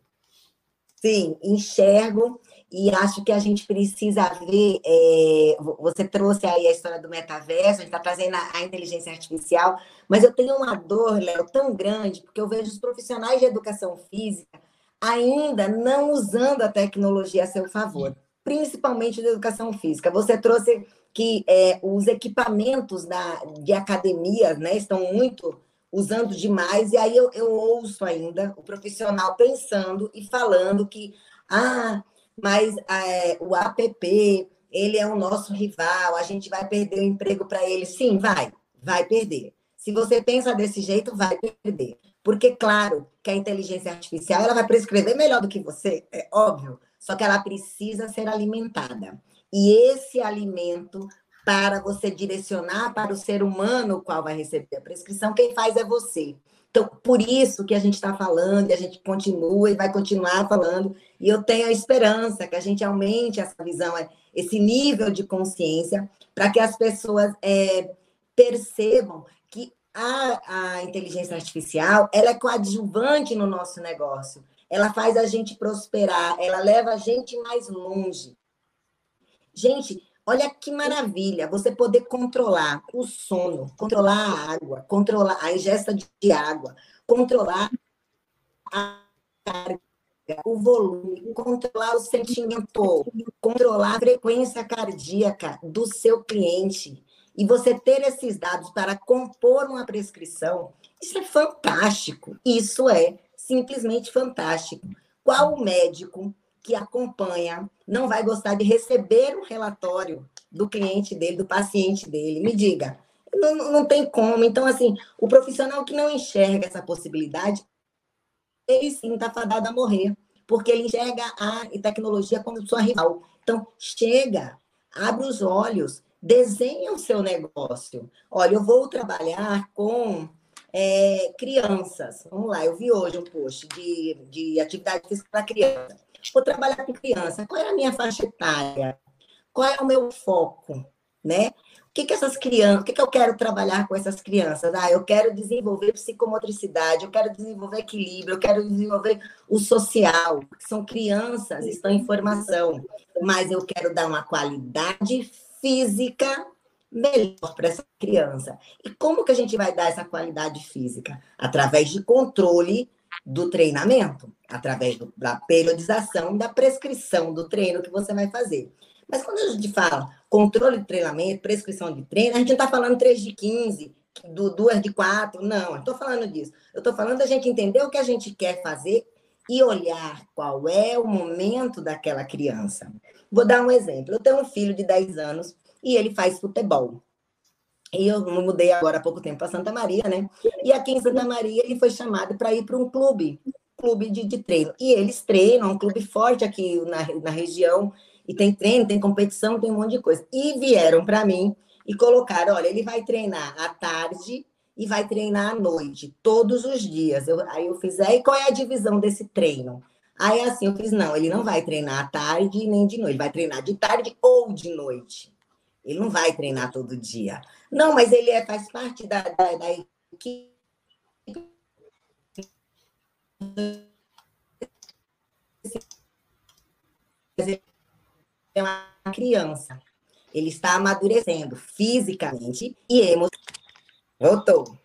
Sim, enxergo e acho que a gente precisa ver. É, você trouxe aí a história do metaverso, a gente está trazendo a, inteligência artificial, mas eu tenho uma dor, Léo, tão grande, porque eu vejo os profissionais de educação física ainda não usando a tecnologia a seu favor, principalmente da educação física. Você trouxe que é, os equipamentos da, de academia né, estão muito usando demais, e aí eu, eu ouço ainda o profissional pensando e falando que, ah, mas é, o APP, ele é o nosso rival, a gente vai perder o emprego para ele. Sim, vai, vai perder. Se você pensa desse jeito, vai perder. Porque, claro, que a inteligência artificial ela vai prescrever melhor do que você, é óbvio, só que ela precisa ser alimentada. E esse alimento, para você direcionar para o ser humano qual vai receber a prescrição, quem faz é você. Então, por isso que a gente está falando, e a gente continua e vai continuar falando, e eu tenho a esperança que a gente aumente essa visão, esse nível de consciência, para que as pessoas é, percebam que a, a inteligência artificial ela é coadjuvante no nosso negócio. Ela faz a gente prosperar, ela leva a gente mais longe. Gente, olha que maravilha você poder controlar o sono, controlar a água, controlar a ingesta de água, controlar a carga, o volume, controlar o sentimento, controlar a frequência cardíaca do seu cliente. E você ter esses dados para compor uma prescrição, isso é fantástico. Isso é simplesmente fantástico. Qual o médico que acompanha não vai gostar de receber um relatório do cliente dele, do paciente dele. Me diga, não, não tem como. Então, assim, o profissional que não enxerga essa possibilidade, ele sim está fadado a morrer, porque ele enxerga a tecnologia como sua rival. Então, chega, abre os olhos, desenha o seu negócio. Olha, eu vou trabalhar com é, crianças. Vamos lá, eu vi hoje um post de, de atividade física para criança. Vou trabalhar com criança. Qual é a minha faixa etária? Qual é o meu foco? Né? O que, que essas crianças, o que, que eu quero trabalhar com essas crianças? Ah, eu quero desenvolver psicomotricidade, eu quero desenvolver equilíbrio, eu quero desenvolver o social. São crianças, estão em formação, mas eu quero dar uma qualidade física melhor para essa criança. E como que a gente vai dar essa qualidade física? Através de controle do treinamento, através do, da periodização, da prescrição do treino que você vai fazer. Mas quando a gente fala controle de treinamento, prescrição de treino, a gente não está falando 3 de 15, do 2 de 4, não, eu estou falando disso. Eu estou falando da gente entender o que a gente quer fazer e olhar qual é o momento daquela criança. Vou dar um exemplo. Eu tenho um filho de 10 anos e ele faz futebol. E eu mudei agora há pouco tempo para Santa Maria, né? E aqui em Santa Maria ele foi chamado para ir para um clube, clube de, de, treino. E eles treinam, é um clube forte aqui na, na região, e tem treino, tem competição, tem um monte de coisa. E vieram para mim e colocaram: olha, ele vai treinar à tarde e vai treinar à noite, todos os dias. Eu, aí eu fiz, aí qual é a divisão desse treino? Aí assim, eu fiz, não, ele não vai treinar à tarde nem de noite, ele vai treinar de tarde ou de noite. Ele não vai treinar todo dia. Não, mas ele é, faz parte da, da, da equipe. É uma criança. Ele está amadurecendo fisicamente e emocionalmente. Voltou.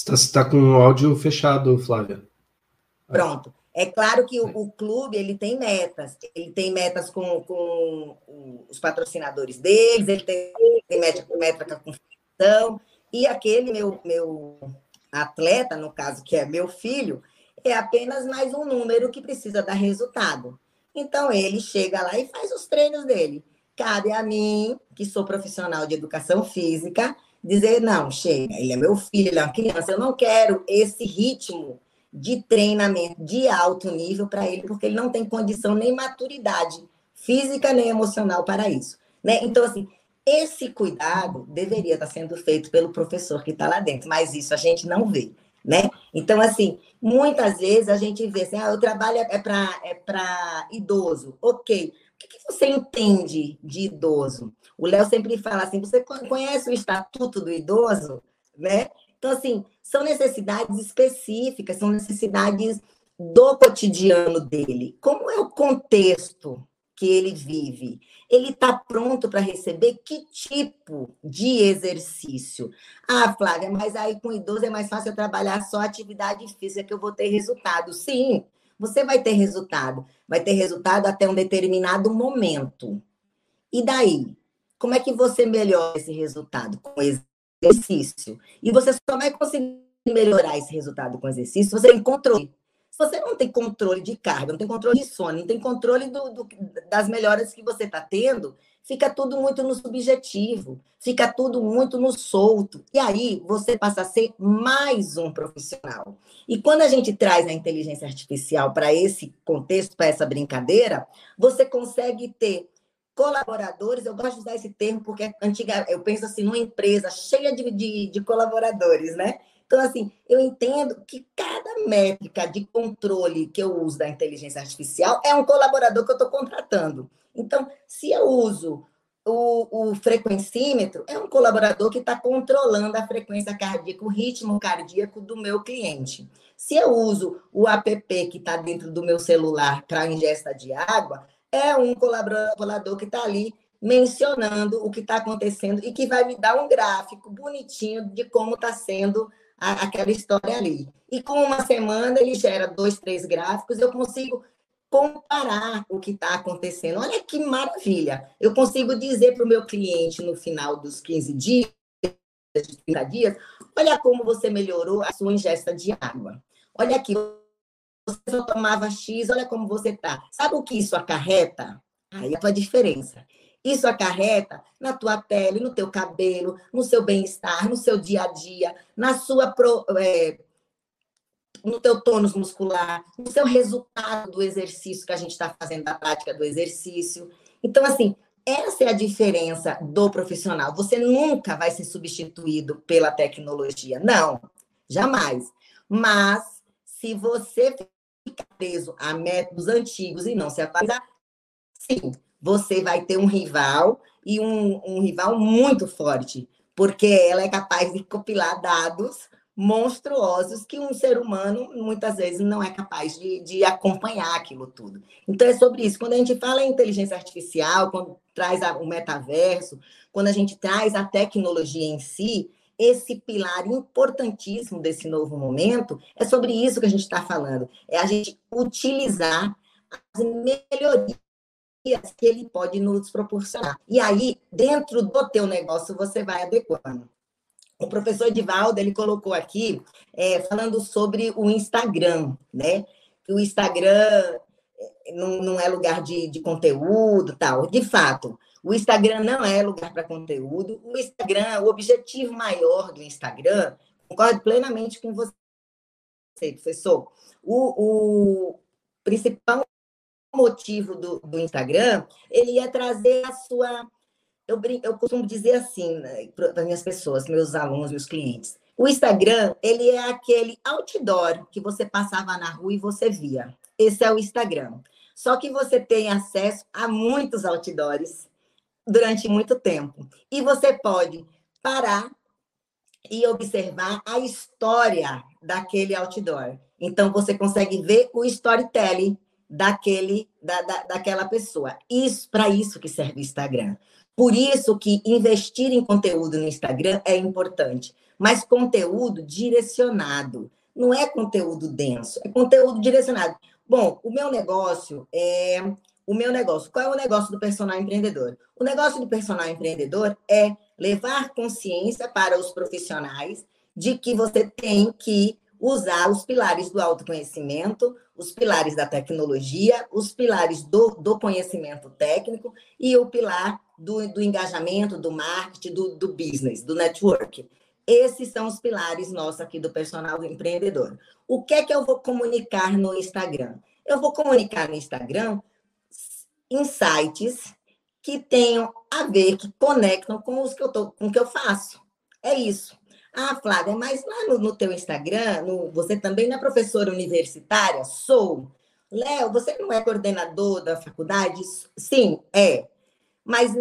Você está tá com o áudio fechado, Flávia. Pronto. É claro que o, o, clube ele tem metas, ele tem metas com, com os patrocinadores deles, ele tem, tem meta, meta com a competição, e aquele meu, meu atleta, no caso, que é meu filho, é apenas mais um número que precisa dar resultado. Então, ele chega lá e faz os treinos dele. Cabe a mim, que sou profissional de educação física, dizer: não, chega, ele é meu filho, ele é uma criança, eu não quero esse ritmo de treinamento de alto nível para ele, porque ele não tem condição nem maturidade física nem emocional para isso. Né? Então, assim, esse cuidado deveria estar sendo feito pelo professor que está lá dentro, mas isso a gente não vê. Né? Então, assim, muitas vezes a gente vê assim, ah, o trabalho é para é idoso. Ok. Que, que você entende de idoso? O Léo sempre fala assim: você conhece o Estatuto do Idoso? Né? Então, assim, são necessidades específicas, são necessidades do cotidiano dele. Como é o contexto que ele vive? Ele está pronto para receber que tipo de exercício? Ah, Flávia, mas aí com idoso é mais fácil eu trabalhar só atividade física que eu vou ter resultado. Sim, você vai ter resultado. Vai ter resultado até um determinado momento. E daí? Como é que você melhora esse resultado? Com exercício. E você só vai conseguir melhorar esse resultado com exercício se você tem controle. Se você não tem controle de carga, não tem controle de sono, não tem controle do, do, das melhoras que você está tendo, fica tudo muito no subjetivo, fica tudo muito no solto. E aí você passa a ser mais um profissional. E quando a gente traz a inteligência artificial para esse contexto, para essa brincadeira, você consegue ter colaboradores, eu gosto de usar esse termo porque antiga, eu penso assim, numa empresa cheia de, de, de colaboradores, né? Então, assim, eu entendo que cada métrica de controle que eu uso da inteligência artificial é um colaborador que eu estou contratando. Então, se eu uso o, o frequencímetro, é um colaborador que está controlando a frequência cardíaca, o ritmo cardíaco do meu cliente. Se eu uso o app que está dentro do meu celular para ingesta de água, é um colaborador que está ali mencionando o que está acontecendo e que vai me dar um gráfico bonitinho de como está sendo a, aquela história ali. E com uma semana ele gera dois, três gráficos, eu consigo comparar o que está acontecendo. Olha que maravilha! Eu consigo dizer para o meu cliente no final dos 15 dias, 30 dias, olha como você melhorou a sua ingesta de água. Olha aqui, você só tomava X, olha como você está. Sabe o que isso acarreta? Aí a tua diferença. Isso acarreta na tua pele, no teu cabelo, no seu bem-estar, no seu dia a dia, na sua pro, é, no teu tônus muscular, no seu resultado do exercício que a gente está fazendo, da prática do exercício. Então, assim, essa é a diferença do profissional. Você nunca vai ser substituído pela tecnologia. Não, jamais. Mas se você ficar preso a métodos antigos e não se atualizar, sim, você vai ter um rival e um, um rival muito forte, porque ela é capaz de compilar dados monstruosos que um ser humano muitas vezes não é capaz de, de, acompanhar aquilo tudo. Então é sobre isso. Quando a gente fala em inteligência artificial, quando traz o metaverso, quando a gente traz a tecnologia em si, esse pilar importantíssimo desse novo momento, é sobre isso que a gente está falando. É a gente utilizar as melhorias que ele pode nos proporcionar. E aí, dentro do teu negócio, você vai adequando. O professor Edivaldo, ele colocou aqui, é, falando sobre o Instagram, né? Que o Instagram é, não, não é lugar de, de conteúdo tal. De fato, o Instagram não é lugar para conteúdo. O Instagram, o objetivo maior do Instagram, concordo plenamente com você, professor. O, o principal motivo do, do, Instagram, ele é trazer a sua. Eu, eu costumo dizer assim né, para as minhas pessoas, meus alunos, meus clientes. O Instagram, ele é aquele outdoor que você passava na rua e você via. Esse é o Instagram. Só que você tem acesso a muitos outdoors durante muito tempo. E você pode parar e observar a história daquele outdoor. Então, você consegue ver o storytelling daquele, da, da, daquela pessoa. Isso Para isso que serve o Instagram. Por isso que investir em conteúdo no Instagram é importante, mas conteúdo direcionado. não é conteúdo denso, é conteúdo direcionado. Bom, o meu negócio é o meu negócio. Qual é o negócio do personal empreendedor? O negócio do personal empreendedor é levar consciência para os profissionais de que você tem que usar os pilares do autoconhecimento, os pilares da tecnologia, os pilares do, do conhecimento técnico e o pilar do, do engajamento, do marketing, do, do business, do network. Esses são os pilares nossos aqui do personal empreendedor. O que é que eu vou comunicar no Instagram? Eu vou comunicar no Instagram insights que tenham a ver, que conectam com os que eu tô, com o que eu faço. É isso. Ah, Flávia, mas lá no, no teu Instagram, no, você também não é professora universitária? Sou. Léo, você não é coordenador da faculdade? Sim, é. Mas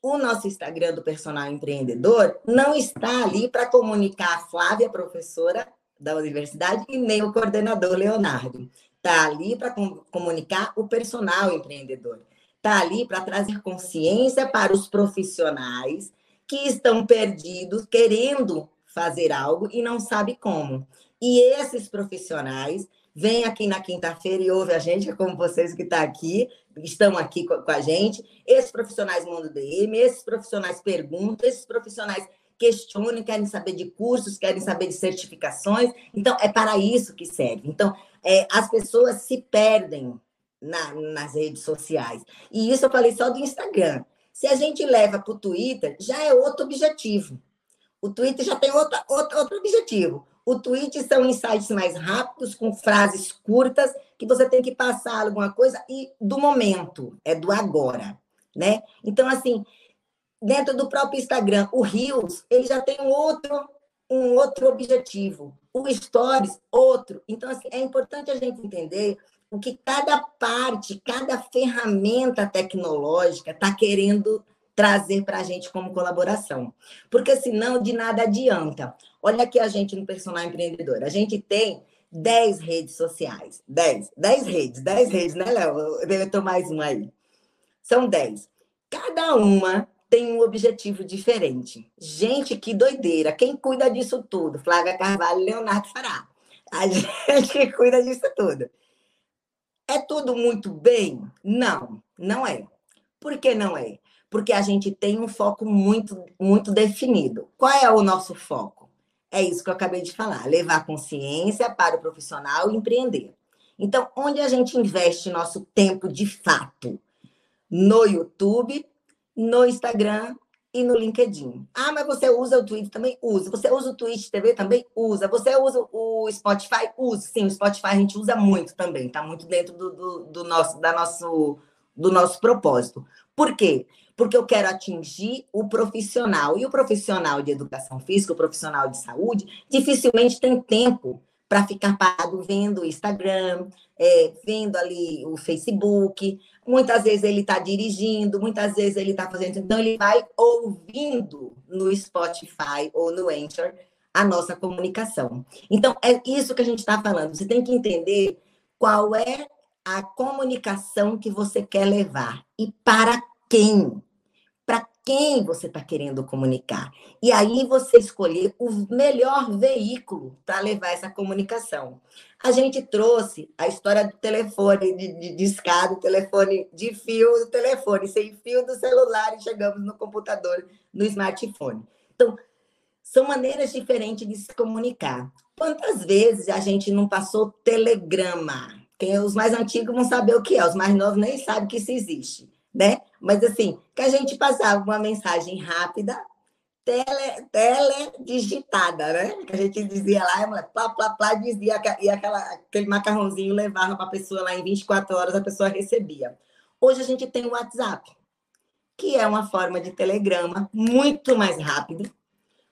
o nosso Instagram do Personal Empreendedor não está ali para comunicar a Flávia, professora da universidade, e nem o coordenador Leonardo. Está ali para comunicar o personal empreendedor está ali para trazer consciência para os profissionais que estão perdidos, querendo fazer algo e não sabe como. E esses profissionais vêm aqui na quinta-feira e ouvem a gente, como vocês que estão tá aqui, estão aqui com a gente. Esses profissionais mandam DM, esses profissionais perguntam, esses profissionais questionam, querem saber de cursos, querem saber de certificações. Então, é para isso que serve. Então, é, as pessoas se perdem na, nas redes sociais. E isso eu falei só do Instagram. Se a gente leva para o Twitter, já é outro objetivo. O Twitter já tem outro, outro, outro objetivo. O tweet são insights mais rápidos, com frases curtas, que você tem que passar alguma coisa e do momento, é do agora, né? Então, assim, dentro do próprio Instagram, o Reels, ele já tem um outro, um outro objetivo. O Stories, outro. Então, assim, é importante a gente entender o que cada parte, cada ferramenta tecnológica está querendo trazer para a gente como colaboração. Porque senão de nada adianta. Olha aqui a gente no Personal Empreendedor. A gente tem 10 redes sociais. 10. 10 redes. 10 redes, né, Léo? Eu deletou mais uma aí. São 10. Cada uma tem um objetivo diferente. Gente, que doideira. Quem cuida disso tudo? Flávia Carvalho Leonardo Fará. A gente cuida disso tudo. É tudo muito bem? Não, não é. Por que não é? Porque a gente tem um foco muito, muito definido. Qual é o nosso foco? É isso que eu acabei de falar: levar consciência para o profissional e empreender. Então, onde a gente investe nosso tempo de fato? No YouTube, no Instagram e no LinkedIn. Ah, mas você usa o Twitter também? Usa. Você usa o Twitch TV também? Usa. Você usa o Spotify? Usa. Sim, o Spotify a gente usa muito também. Está muito dentro do, do, do, nosso, da nosso, do nosso propósito. Por quê? Porque eu quero atingir o profissional. E o profissional de educação física, o profissional de saúde, dificilmente tem tempo para ficar parado vendo o Instagram, é, vendo ali o Facebook. Muitas vezes ele está dirigindo, muitas vezes ele está fazendo. Então, ele vai ouvindo no Spotify ou no Anchor a nossa comunicação. Então, é isso que a gente está falando. Você tem que entender qual é a comunicação que você quer levar e para quem quem você está querendo comunicar. E aí você escolher o melhor veículo para levar essa comunicação. A gente trouxe a história do telefone de, de discado, telefone de fio do telefone, sem fio do celular e chegamos no computador, no smartphone. Então, são maneiras diferentes de se comunicar. Quantas vezes a gente não passou telegrama? Quem, os mais antigos vão saber o que é, os mais novos nem sabem que isso existe né? Mas assim, que a gente passava uma mensagem rápida, tele, tele digitada, né? Que a gente dizia lá, plá, plá, plá, dizia, e aquela, aquele macarrãozinho levava para a pessoa lá em 24 horas, a pessoa recebia. Hoje a gente tem o WhatsApp, que é uma forma de telegrama muito mais rápido,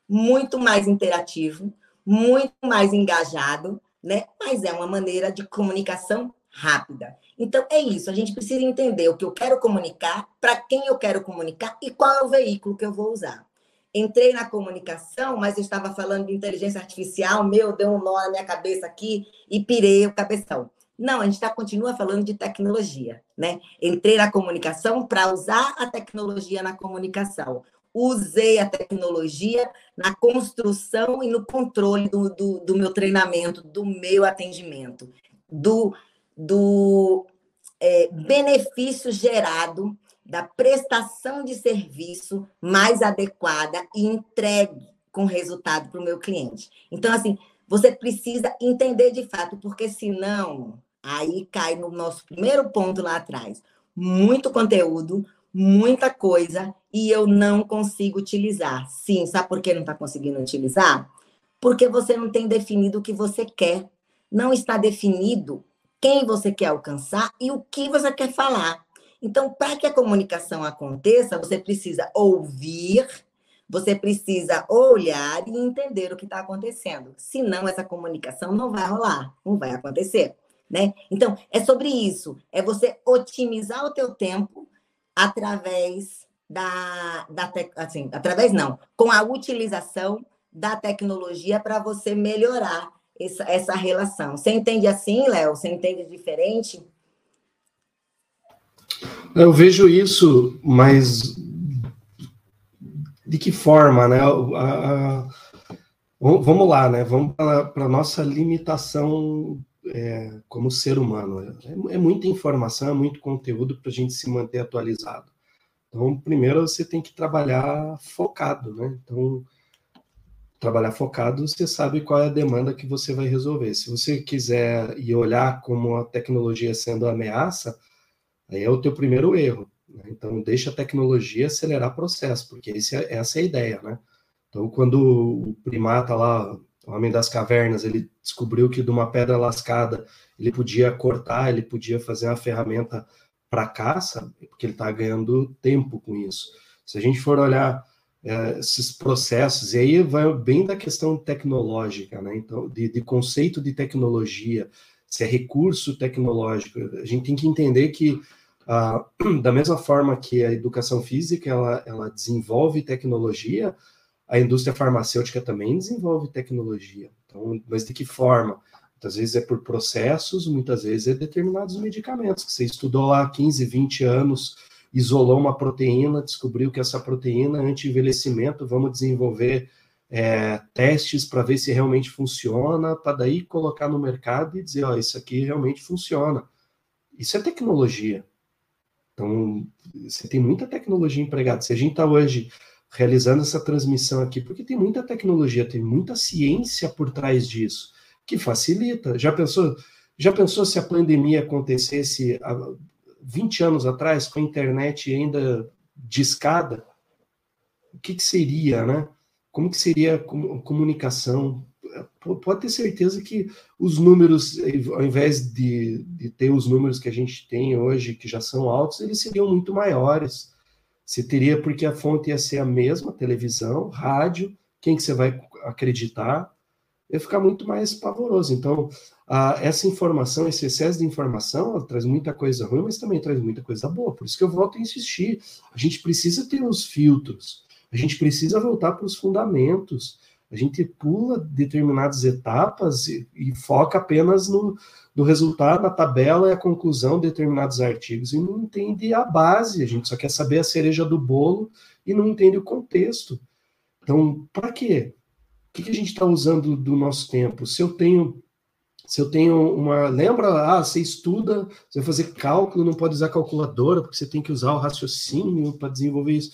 muito mais interativo, muito mais engajado, né? Mas é uma maneira de comunicação rápida. Então, é isso. A gente precisa entender o que eu quero comunicar, para quem eu quero comunicar e qual é o veículo que eu vou usar. Entrei na comunicação, mas eu estava falando de inteligência artificial, meu, deu um nó na minha cabeça aqui e pirei o cabeção. Não, a gente tá, continua falando de tecnologia, né? Entrei na comunicação para usar a tecnologia na comunicação. usei a tecnologia na construção e no controle do, do, do meu treinamento, do meu atendimento, do, do é, benefício gerado da prestação de serviço mais adequada e entregue com resultado para o meu cliente. Então, assim, você precisa entender de fato, porque senão, aí cai no nosso primeiro ponto lá atrás. Muito conteúdo, muita coisa, e eu não consigo utilizar. Sim, sabe por que não está conseguindo utilizar? Porque você não tem definido o que você quer. Não está definido quem você quer alcançar e o que você quer falar. Então, para que a comunicação aconteça, você precisa ouvir, você precisa olhar e entender o que está acontecendo. Senão, essa comunicação não vai rolar, não vai acontecer. Né? Então, é sobre isso. É você otimizar o teu tempo através da, da assim, através não, com a utilização da tecnologia para você melhorar essa, essa relação. Você entende assim, Léo? Você entende diferente? Eu vejo isso, mas de que forma, né? A, a, vamos lá, né? Vamos para a nossa limitação é, como ser humano. É, é, muita informação, é muito conteúdo para a gente se manter atualizado. Então, primeiro você tem que trabalhar focado, né? Então, trabalhar focado, você sabe qual é a demanda que você vai resolver. Se você quiser e olhar como a tecnologia sendo ameaça, Aí é o teu primeiro erro. Né? Então, deixa a tecnologia acelerar o processo, porque esse é, essa é a ideia, né? Então, quando o primata lá, o homem das cavernas, ele descobriu que de uma pedra lascada ele podia cortar, ele podia fazer uma ferramenta para caça, porque ele está ganhando tempo com isso. Se a gente for olhar é, esses processos, e aí vai bem da questão tecnológica, né? Então, de, de conceito de tecnologia, se é recurso tecnológico, a gente tem que entender que ah, da mesma forma que a educação física ela, ela desenvolve tecnologia, a indústria farmacêutica também desenvolve tecnologia. Então, mas de que forma? Muitas vezes é por processos, muitas vezes é determinados medicamentos, que você estudou lá 15, 20 anos, isolou uma proteína, descobriu que essa proteína é anti-envelhecimento, vamos desenvolver é, testes para ver se realmente funciona, para daí colocar no mercado e dizer, ó, isso aqui realmente funciona. Isso é tecnologia. Então, você tem muita tecnologia empregada. Se a gente está hoje realizando essa transmissão aqui, porque tem muita tecnologia, tem muita ciência por trás disso, que facilita. Já pensou, já pensou se a pandemia acontecesse 20 anos atrás, com a internet ainda discada? O que, que seria, né? Como que seria a comunicação? pode ter certeza que os números, ao invés de, de, ter os números que a gente tem hoje, que já são altos, eles seriam muito maiores. Você teria, porque a fonte ia ser a mesma, televisão, rádio, quem que você vai acreditar? Ia ficar muito mais pavoroso. Então, a, essa informação, esse excesso de informação, traz muita coisa ruim, mas também traz muita coisa boa. Por isso que eu volto a insistir. A gente precisa ter os filtros. A gente precisa voltar para os fundamentos a gente pula determinadas etapas e, e foca apenas no, no resultado, na tabela e a conclusão de determinados artigos e não entende a base, a gente só quer saber a cereja do bolo e não entende o contexto. Então, para quê? O que, que a gente está usando do nosso tempo? Se eu tenho se eu tenho uma. Lembra? Ah, você estuda, você vai fazer cálculo, não pode usar calculadora, porque você tem que usar o raciocínio para desenvolver isso.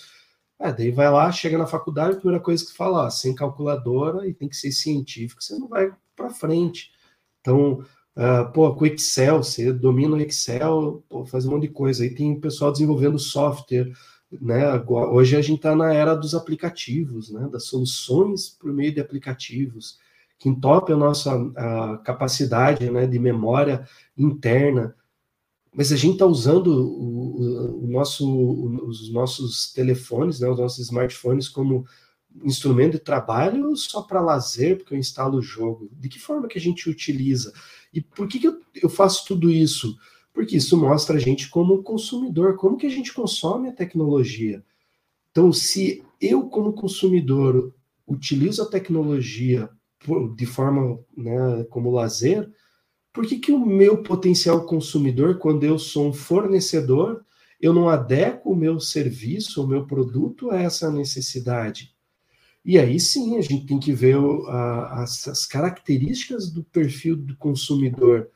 É, daí vai lá, chega na faculdade, a primeira coisa que fala, ó, sem calculadora e tem que ser científico, você não vai para frente. Então, uh, pô, com Excel, você domina o Excel, pô, faz um monte de coisa. Aí tem pessoal desenvolvendo software, né? Hoje a gente está na era dos aplicativos, né? Das soluções por meio de aplicativos, que entope a nossa a capacidade né, de memória interna mas a gente está usando o, o, nosso, os nossos telefones, né, os nossos smartphones como instrumento de trabalho só para lazer, porque eu instalo o jogo? De que forma que a gente utiliza? E por que, que eu, eu faço tudo isso? Porque isso mostra a gente como consumidor, como que a gente consome a tecnologia. Então, se eu, como consumidor, utilizo a tecnologia de forma né, como lazer, por que, que o meu potencial consumidor, quando eu sou um fornecedor, eu não adequo o meu serviço, o meu produto a essa necessidade. E aí sim a gente tem que ver a, as, as, características do perfil do consumidor.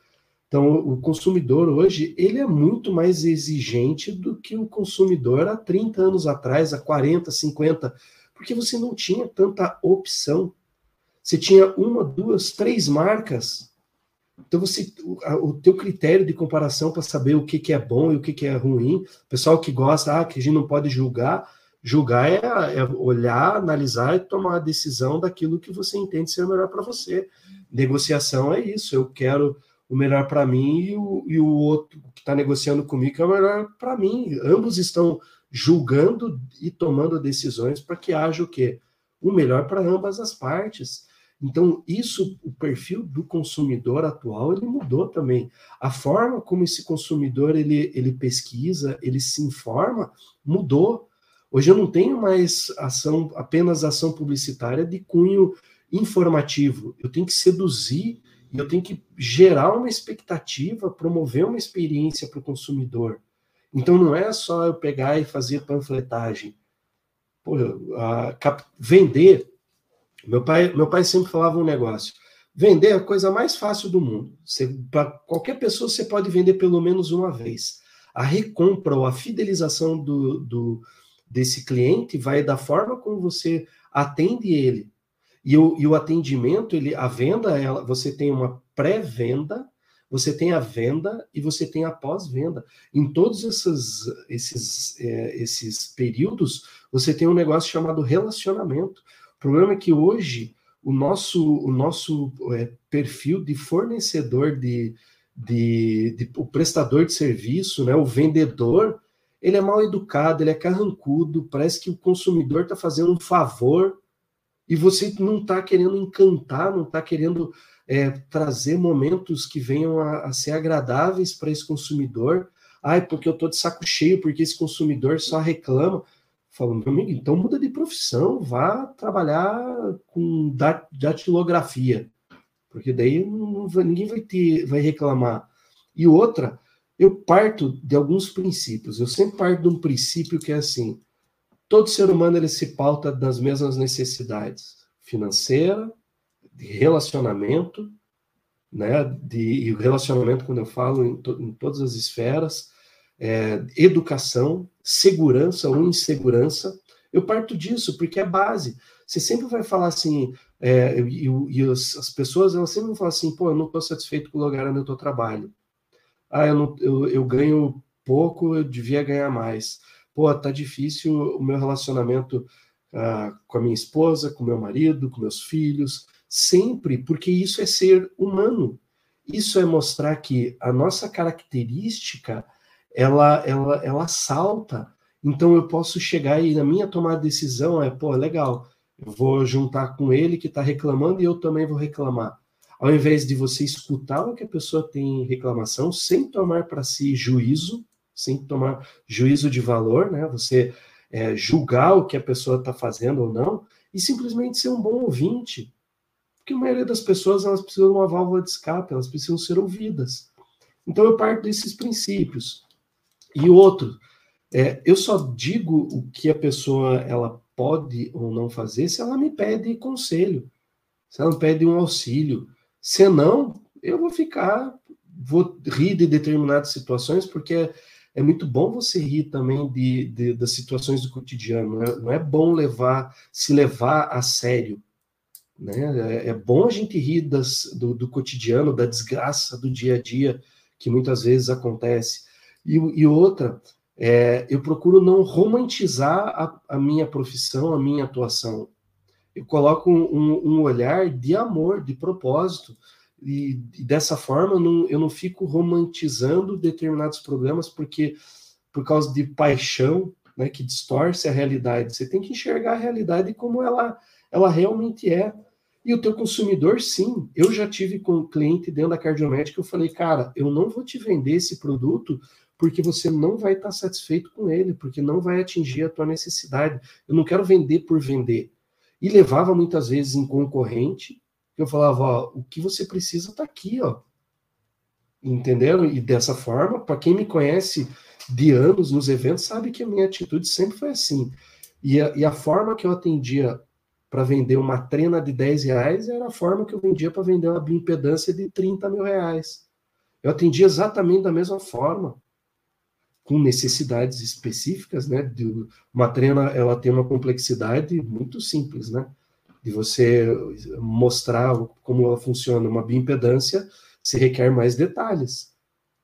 Então, o consumidor hoje ele é muito mais exigente do que o consumidor há 30 anos atrás, há 40, 50, porque você não tinha tanta opção. Você tinha uma, duas, três marcas então você, o, teu critério de comparação para saber o que, que é bom e o que, que é ruim, pessoal que gosta, ah, que a gente não pode julgar, julgar é, é olhar, analisar e tomar a decisão daquilo que você entende ser o melhor para você. Negociação é isso, eu quero o melhor para mim e o, e o outro que está negociando comigo é o melhor para mim. Ambos estão julgando e tomando decisões para que haja o quê? O melhor para ambas as partes. Então, isso, o perfil do consumidor atual, ele mudou também. A forma como esse consumidor ele, ele pesquisa, ele se informa, mudou. Hoje eu não tenho mais ação, apenas ação publicitária de cunho informativo. Eu tenho que seduzir eu tenho que gerar uma expectativa, promover uma experiência para o consumidor. Então não é só eu pegar e fazer panfletagem. Pô, a, vender meu pai, meu pai sempre falava um negócio: vender é a coisa mais fácil do mundo. Para qualquer pessoa, você pode vender pelo menos uma vez. A recompra ou a fidelização do, do, desse cliente vai da forma como você atende ele. E o, e o atendimento, ele, a venda, ela, você tem uma pré-venda, você tem a venda e você tem a pós-venda. Em todos esses, esses, é, esses períodos, você tem um negócio chamado relacionamento. Problema é que hoje o nosso, o nosso é, perfil de fornecedor, de, de, de, o prestador de serviço, né, o vendedor, ele é mal educado, ele é carrancudo, parece que o consumidor está fazendo um favor e você não está querendo encantar, não está querendo é, trazer momentos que venham a, a ser agradáveis para esse consumidor. Ai, porque eu estou de saco cheio, porque esse consumidor só reclama. Falando, meu amigo, então muda de profissão, vá trabalhar com datilografia, porque daí não, ninguém vai ter, vai reclamar. E outra, eu parto de alguns princípios. Eu sempre parto de um princípio que é assim: todo ser humano ele se pauta das mesmas necessidades financeira, de relacionamento, né? De e relacionamento quando eu falo em, to, em todas as esferas, é, educação, segurança ou insegurança. Eu parto disso, porque é base. Você sempre vai falar assim, é, e, e as, as, pessoas elas sempre vão falar assim, pô, eu não estou satisfeito com o lugar onde eu trabalho. Ah, eu, não, eu, eu ganho pouco, eu devia ganhar mais. Pô, tá difícil o meu relacionamento ah, com a minha esposa, com meu marido, com meus filhos, sempre, porque isso é ser humano. Isso é mostrar que a nossa característica ela, ela, ela salta. Então eu posso chegar e na minha tomada de decisão é, pô, legal, eu vou juntar com ele que está reclamando e eu também vou reclamar. Ao invés de você escutar o que a pessoa tem reclamação, sem tomar para si juízo, sem tomar juízo de valor, né? Você é, julgar o que a pessoa está fazendo ou não, e simplesmente ser um bom ouvinte. Porque a maioria das pessoas elas precisam de uma válvula de escape, elas precisam ser ouvidas. Então eu parto desses princípios. E outro, é, eu só digo o que a pessoa ela pode ou não fazer se ela me pede conselho, se ela me pede um auxílio. Senão, eu vou ficar, vou rir de determinadas situações, porque é, é muito bom você rir também de, de, das situações do cotidiano. Não é, não é bom levar, se levar a sério. Né? É, é bom a gente rir das, do, do cotidiano, da desgraça do dia a dia que muitas vezes acontece e, e outra, é, eu procuro não romantizar a, a, minha profissão, a minha atuação. Eu coloco um, um olhar de amor, de propósito, e, e dessa forma não, eu não fico romantizando determinados problemas porque por causa de paixão, né, que distorce a realidade. Você tem que enxergar a realidade como ela, ela realmente é. E o teu consumidor, sim. Eu já tive com um cliente dentro da cardiomédica, eu falei, cara, eu não vou te vender esse produto porque você não vai estar satisfeito com ele, porque não vai atingir a tua necessidade. Eu não quero vender por vender. E levava muitas vezes em concorrente, eu falava, ó, o que você precisa está aqui, ó. Entenderam? E dessa forma, para quem me conhece de anos nos eventos sabe que a minha atitude sempre foi assim. E a, e a forma que eu atendia para vender uma trena de 10 reais era a forma que eu vendia para vender uma bioimpedância de 30 mil reais. Eu atendia exatamente da mesma forma, com necessidades específicas, né? De, uma trena, ela tem uma complexidade muito simples, né? De você mostrar como ela funciona. Uma bioimpedância se requer mais detalhes.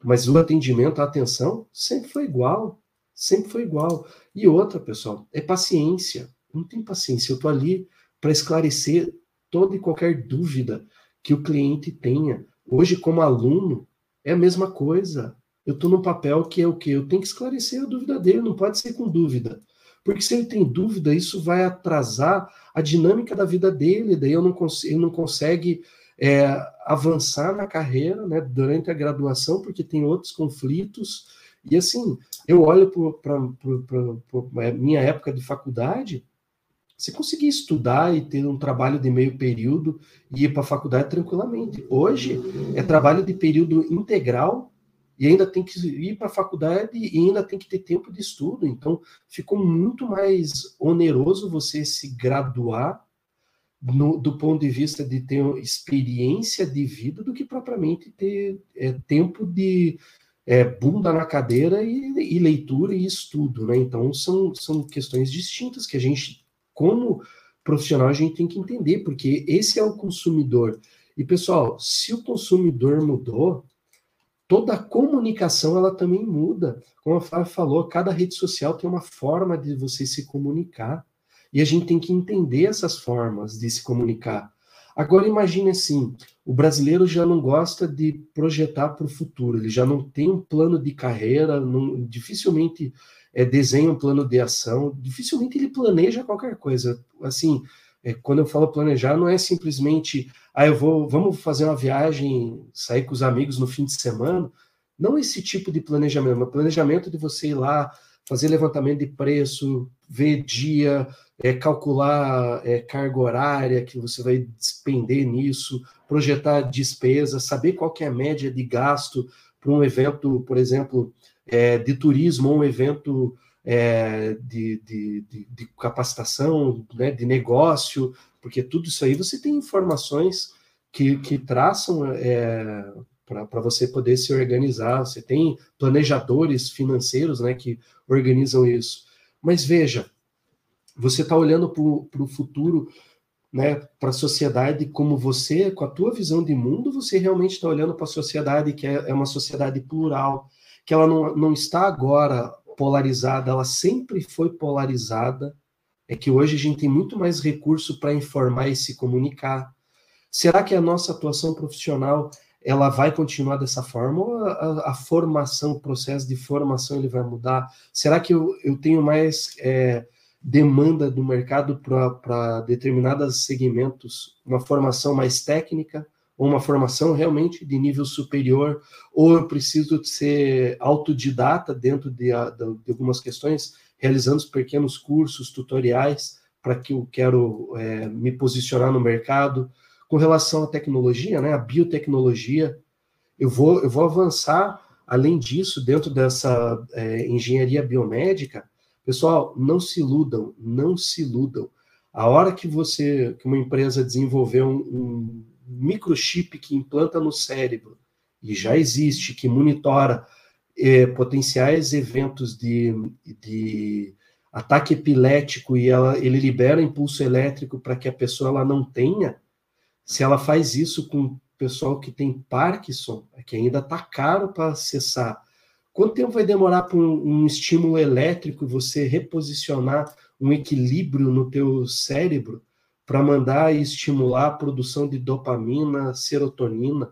Mas o atendimento, a atenção, sempre foi igual. Sempre foi igual. E outra, pessoal, é paciência. Não tem paciência. Eu estou ali para esclarecer toda e qualquer dúvida que o cliente tenha. Hoje, como aluno, é a mesma coisa. Eu estou no papel que é o quê? Eu tenho que esclarecer a dúvida dele, não pode ser com dúvida. Porque se ele tem dúvida, isso vai atrasar a dinâmica da vida dele, daí eu não ele não consegue é, avançar na carreira né, durante a graduação, porque tem outros conflitos. E assim, eu olho para a é, minha época de faculdade, você conseguia estudar e ter um trabalho de meio período e ir para a faculdade tranquilamente. Hoje é trabalho de período integral e ainda tem que ir para a faculdade e ainda tem que ter tempo de estudo. Então, ficou muito mais oneroso você se graduar no, do ponto de vista de ter experiência de vida do que propriamente ter é, tempo de é, bunda na cadeira e, e, leitura e estudo, né? Então são, são questões distintas que a gente, como profissional, a gente tem que entender, porque esse é o consumidor. E pessoal, se o consumidor mudou, toda a comunicação ela também muda. Como a Flávia falou, cada rede social tem uma forma de você se comunicar. E a gente tem que entender essas formas de se comunicar. Agora imagine assim, o brasileiro já não gosta de projetar para o futuro, ele já não tem um plano de carreira, não, dificilmente é, desenha um plano de ação, dificilmente ele planeja qualquer coisa. Assim, quando eu falo planejar, não é simplesmente, ah, eu vou, vamos fazer uma viagem, sair com os amigos no fim de semana. Não esse tipo de planejamento, mas planejamento de você ir lá, fazer levantamento de preço, ver dia, é, calcular é, carga horária que você vai despender nisso, projetar despesa, saber qual que é a média de gasto para um evento, por exemplo, é, de turismo, ou um evento é, de, de, de, de, capacitação, né, de negócio, porque tudo isso aí você tem informações que, que traçam é, para você poder se organizar. Você tem planejadores financeiros né, que organizam isso. Mas veja, você está olhando para o futuro, né, para a sociedade como você, com a tua visão de mundo, você realmente está olhando para a sociedade que é, é, uma sociedade plural, que ela não, não está agora polarizada, ela sempre foi polarizada, é que hoje a gente tem muito mais recurso para informar e se comunicar. Será que a nossa atuação profissional ela vai continuar dessa forma ou a, a, formação, o processo de formação ele vai mudar? Será que eu, eu tenho mais é, demanda do mercado para determinados segmentos, uma formação mais técnica, uma formação realmente de nível superior, ou eu preciso ser autodidata dentro de, de algumas questões, realizando pequenos cursos, tutoriais, para que eu quero é, me posicionar no mercado. Com relação à tecnologia, né, a biotecnologia, eu vou, eu vou avançar, além disso, dentro dessa é, engenharia biomédica, Pessoal, não se iludam, não se iludam. A hora que você, que uma empresa desenvolver um, um microchip que implanta no cérebro, e já existe, que monitora eh, potenciais eventos de, de ataque epilético e ela, ele libera impulso elétrico para que a pessoa ela não tenha, se ela faz isso com o pessoal que tem Parkinson, é que ainda está caro para acessar, Quanto tempo vai demorar para um, um, estímulo elétrico você reposicionar um equilíbrio no teu cérebro para mandar e estimular a produção de dopamina, serotonina?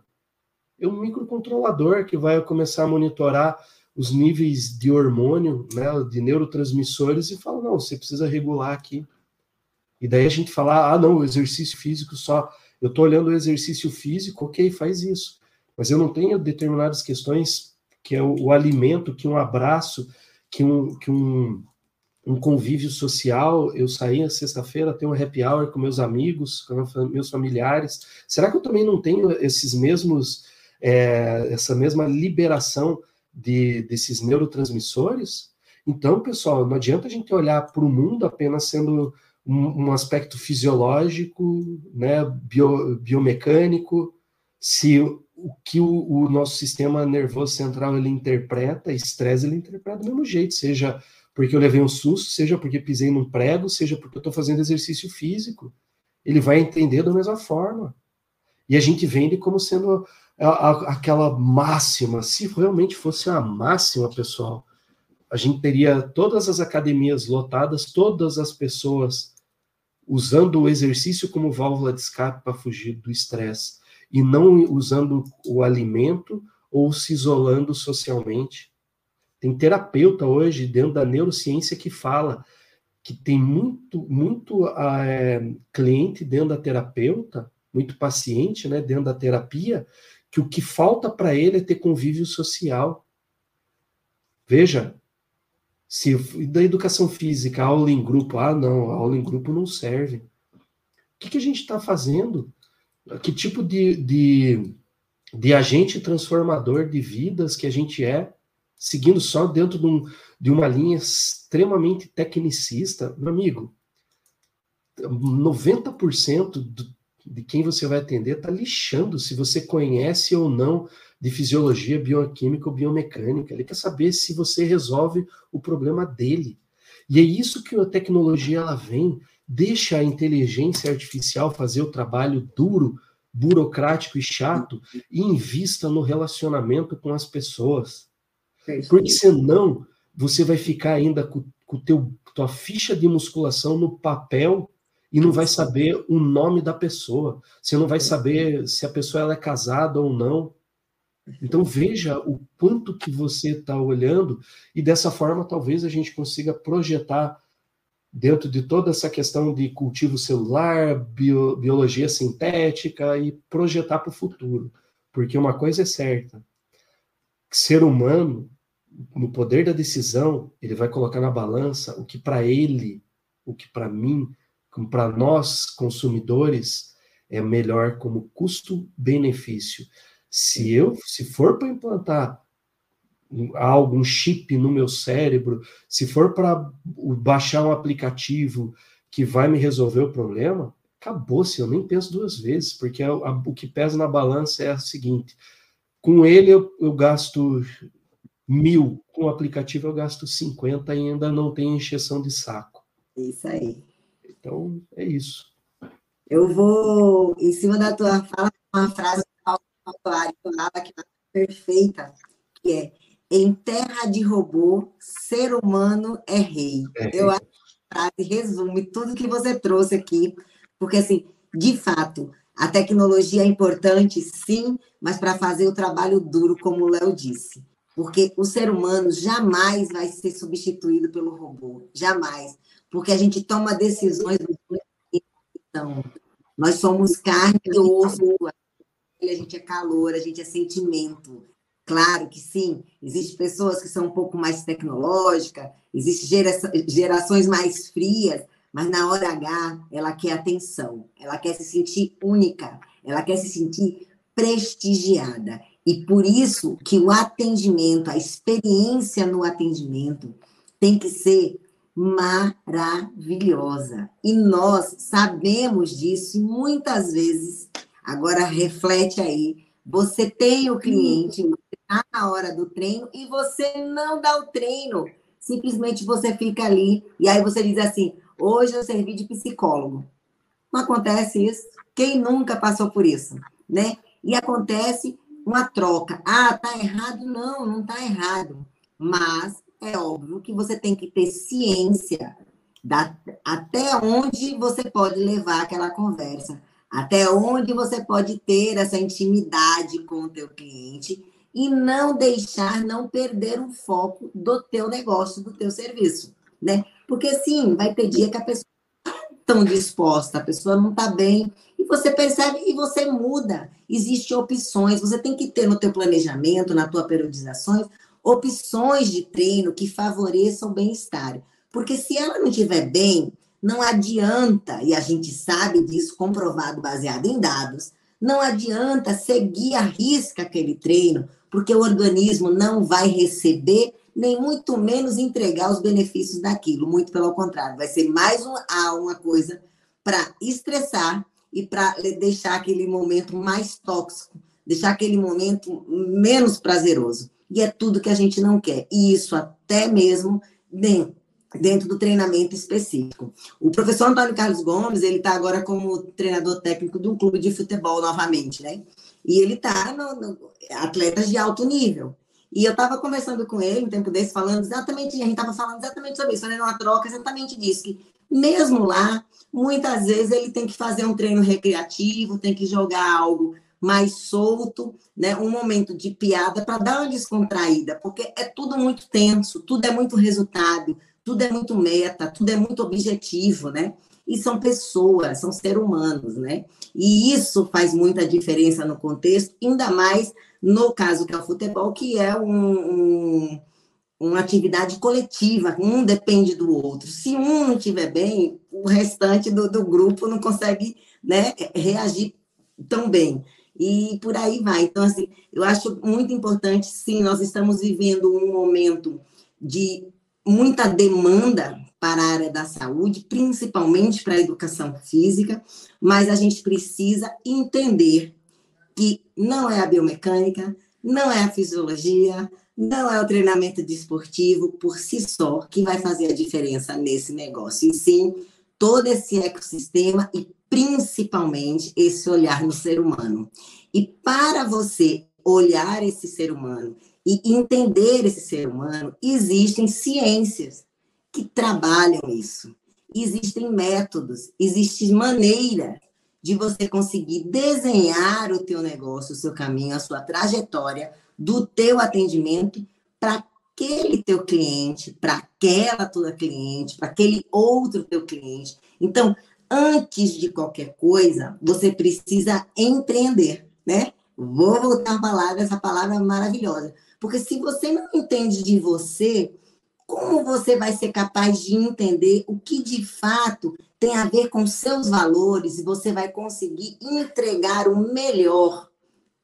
É um microcontrolador que vai começar a monitorar os níveis de hormônio, né, de neurotransmissores e fala, não, você precisa regular aqui. E daí a gente fala, ah, não, o exercício físico só, eu estou olhando o exercício físico, ok, faz isso. Mas eu não tenho determinadas questões que é o, o alimento, que um abraço, que um, que um, um convívio social. Eu saí na sexta-feira, tenho um happy hour com meus amigos, com meus familiares. Será que eu também não tenho esses mesmos, é, essa mesma liberação de, desses neurotransmissores. Então, pessoal, não adianta a gente olhar para o mundo apenas sendo um, um aspecto fisiológico, né, bio, biomecânico, se o que o, o, nosso sistema nervoso central ele interpreta, estresse ele interpreta do mesmo jeito, seja porque eu levei um susto, seja porque pisei num prego, seja porque eu estou fazendo exercício físico. Ele vai entender da mesma forma. E a gente vende como sendo a, a, aquela máxima. Se realmente fosse uma máxima, pessoal, a gente teria todas as academias lotadas, todas as pessoas usando o exercício como válvula de escape para fugir do estresse e não usando o alimento ou se isolando socialmente. Tem terapeuta hoje dentro da neurociência que fala que tem muito, muito é, cliente dentro da terapeuta, muito paciente, né, dentro da terapia, que o que falta para ele é ter convívio social. Veja, se da educação física, aula em grupo, ah, não, aula em grupo não serve. O que, que a gente está fazendo? Que tipo de, de, de agente transformador de vidas que a gente é, seguindo só dentro de, um, de uma linha extremamente tecnicista? Meu amigo, 90% do, de quem você vai atender está lixando se você conhece ou não de fisiologia bioquímica ou biomecânica. Ele quer saber se você resolve o problema dele. E é isso que a tecnologia ela vem, deixa a inteligência artificial fazer o trabalho duro, burocrático e chato e invista no relacionamento com as pessoas. É Porque senão você vai ficar ainda com, com teu tua ficha de musculação no papel e não vai saber o nome da pessoa. Você não vai saber se a pessoa ela é casada ou não. Então veja o quanto que você está olhando e dessa forma talvez a gente consiga projetar dentro de toda essa questão de cultivo celular, bio, biologia sintética e projetar para o futuro. Porque uma coisa é certa, ser humano, no poder da decisão, ele vai colocar na balança o que para ele, o que para mim, como para nós consumidores é melhor como custo-benefício. Se eu, se for para implantar algo, um chip no meu cérebro, se for para baixar um aplicativo que vai me resolver o problema, acabou-se, eu nem penso duas vezes, porque a, a, o que pesa na balança é o seguinte: com ele eu, eu gasto mil, com o aplicativo eu gasto 50 e ainda não tem encheção de saco. Isso aí. Então, é isso. Eu vou, em cima da tua fala, uma frase que é perfeita, que é em terra de robô, ser humano é rei. É. Eu acho que a frase resume tudo que você trouxe aqui, porque assim, de fato, a tecnologia é importante, sim, mas para fazer o trabalho duro, como o Léo disse. Porque o ser humano jamais vai ser substituído pelo robô, jamais. Porque a gente toma decisões. Então, nós somos carne e osso, a gente é calor, a gente é sentimento. Claro que sim, existem pessoas que são um pouco mais tecnológicas, existem gerações mais frias, mas na hora H ela quer atenção, ela quer se sentir única, ela quer se sentir prestigiada. E por isso que o atendimento, a experiência no atendimento tem que ser maravilhosa. E nós sabemos disso e muitas vezes Agora reflete aí. Você tem o cliente, está na hora do treino e você não dá o treino. Simplesmente você fica ali e aí você diz assim: hoje eu servi de psicólogo. Não acontece isso. Quem nunca passou por isso, né? E acontece uma troca. Ah, tá errado? Não, não tá errado. Mas é óbvio que você tem que ter ciência da, até onde você pode levar aquela conversa até onde você pode ter essa intimidade com o teu cliente e não deixar, não perder o foco do teu negócio, do teu serviço, né? Porque sim, vai ter dia que a pessoa não está tão disposta, a pessoa não está bem, você percebe e você muda. Existem opções, você tem que ter no teu planejamento, na tua periodizações, opções de treino que favoreçam o bem-estar. Porque se ela não estiver bem, não adianta, e a gente sabe disso, comprovado baseado em dados, não adianta seguir a risca aquele treino, porque o organismo não vai receber nem muito menos entregar os benefícios daquilo, muito pelo contrário, vai ser mais um, uma coisa para estressar e para deixar aquele momento mais tóxico, deixar aquele momento menos prazeroso. E é tudo que a gente não quer. E isso até mesmo dentro, dentro do treinamento específico. O professor Antônio Carlos Gomes, ele está agora como treinador técnico de um clube de futebol novamente, né? E ele está no, no, atletas de alto nível. E eu estava conversando com ele um tempo desse, falando exatamente, a gente estava falando exatamente sobre isso, fazendo uma troca exatamente disso, que mesmo lá, muitas vezes ele tem que fazer um treino recreativo, tem que jogar algo mais solto, né? um momento de piada para dar uma descontraída, porque é tudo muito tenso, tudo é muito resultado, tudo é muito meta, tudo é muito objetivo, né? E são pessoas, são seres humanos, né? E isso faz muita diferença no contexto, ainda mais no caso que é o futebol, que é um, um, uma atividade coletiva, um depende do outro. Se um não estiver bem, o restante do, do grupo não consegue né, reagir tão bem. E por aí vai. Então, assim, eu acho muito importante, sim, nós estamos vivendo um momento de muita demanda para a área da saúde, principalmente para a educação física, mas a gente precisa entender que não é a biomecânica, não é a fisiologia, não é o treinamento desportivo por si só que vai fazer a diferença nesse negócio, e sim todo esse ecossistema e principalmente esse olhar no ser humano. E para você olhar esse ser humano e entender esse ser humano, existem ciências que trabalham isso. Existem métodos, existe maneira de você conseguir desenhar o teu negócio, o seu caminho, a sua trajetória do teu atendimento para aquele teu cliente, para aquela tua cliente, para aquele outro teu cliente. Então, antes de qualquer coisa, você precisa empreender, né? Vou voltar a palavra, essa palavra maravilhosa. Porque se você não entende de você, como você vai ser capaz de entender o que de fato tem a ver com seus valores e você vai conseguir entregar o melhor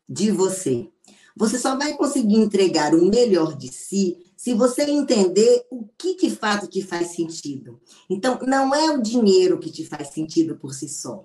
de você. Você só vai conseguir entregar o melhor de si se você entender o que de fato te faz sentido. Então, não é o dinheiro que te faz sentido por si só.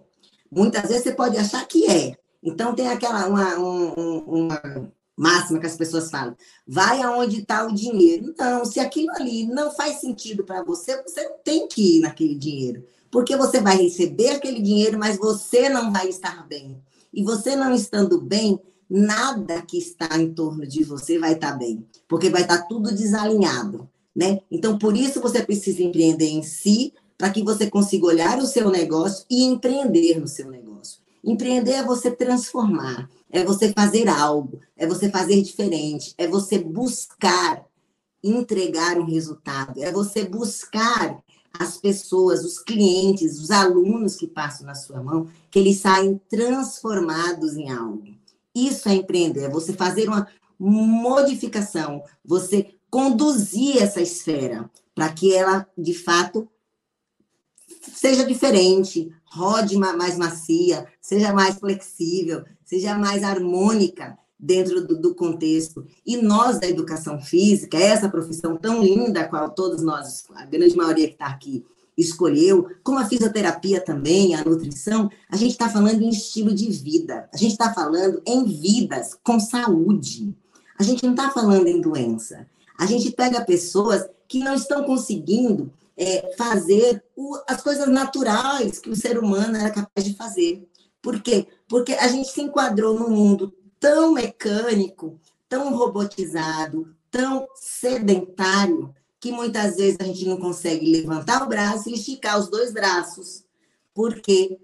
Muitas vezes você pode achar que é. Então, tem aquela uma, um, uma máxima que as pessoas falam: vai aonde está o dinheiro. Não, se aquilo ali não faz sentido para você, você não tem que ir naquele dinheiro porque você vai receber aquele dinheiro, mas você não vai estar bem. E você não estando bem, nada que está em torno de você vai estar bem, porque vai estar tudo desalinhado, né? Então, por isso você precisa empreender em si, para que você consiga olhar o seu negócio e empreender no seu negócio. Empreender é você transformar, é você fazer algo, é você fazer diferente, é você buscar entregar um resultado, é você buscar as pessoas, os clientes, os alunos que passam na sua mão, que eles saem transformados em algo. Isso é empreender, é você fazer uma modificação, você conduzir essa esfera para que ela, de fato, seja diferente, rode mais macia, seja mais flexível, seja mais harmônica dentro do, do, contexto. E nós, da educação física, essa profissão tão linda, a qual todos nós, a grande maioria que está aqui, escolheu, como a fisioterapia também, a nutrição, a gente está falando em estilo de vida, a gente está falando em vidas com saúde. A gente não está falando em doença. A gente pega pessoas que não estão conseguindo é, fazer o, as coisas naturais que o ser humano era capaz de fazer. Por quê? Porque a gente se enquadrou no mundo tão mecânico, tão robotizado, tão sedentário, que muitas vezes a gente não consegue levantar o braço e esticar os dois braços, porque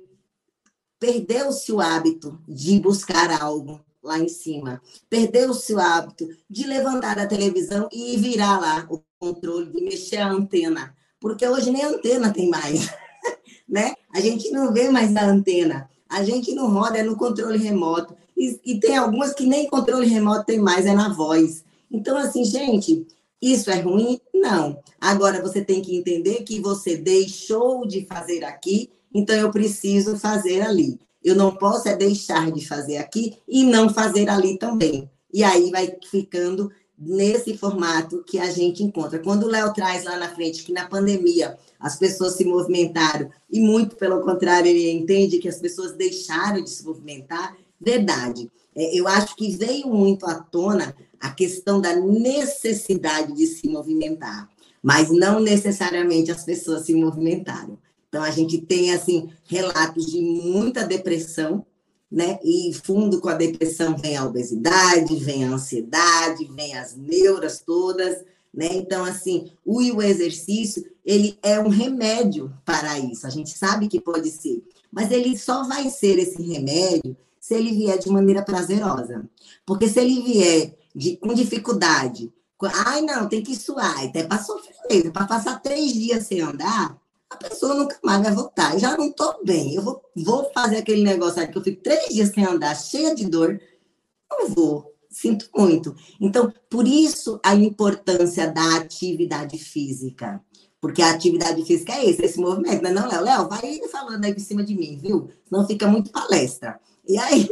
perdeu-se o hábito de buscar algo lá em cima, perdeu-se o hábito de levantar a televisão e virar lá o controle, de mexer a antena, porque hoje nem antena tem mais, né? A gente não vê mais a antena, a gente não roda é no controle remoto. E, e tem algumas que nem controle remoto tem mais, é na voz. Então, assim, gente, isso é ruim? Não. Agora você tem que entender que você deixou de fazer aqui, então eu preciso fazer ali. Eu não posso é deixar de fazer aqui e não fazer ali também. e aí vai ficando nesse formato que a gente encontra. Quando o Léo traz lá na frente que na pandemia as pessoas se movimentaram, e muito pelo contrário, ele entende que as pessoas deixaram de se movimentar, verdade. É, eu acho que veio muito à tona a questão da necessidade de se movimentar, mas não necessariamente as pessoas se movimentaram. Então, a gente tem, assim, relatos de muita depressão, né? E fundo com a depressão vem a obesidade, vem a ansiedade, vem as neuras todas, né? Então, assim, o, o exercício, ele é um remédio para isso. A gente sabe que pode ser, mas ele só vai ser esse remédio se ele vier de maneira prazerosa. Porque se ele vier de, com dificuldade, ai, não, tem que suar, até para sofrer, para passar três dias sem andar, a pessoa nunca mais vai voltar. Já não estou bem. Eu vou, vou fazer aquele negócio aí que eu fico três dias sem andar, cheia de dor. Não vou. Sinto muito. Então, por isso a importância da atividade física. Porque a atividade física é esse, esse movimento. Não, é não Léo? Léo, vai falando aí por cima de mim, viu? Senão fica muito palestra. E aí?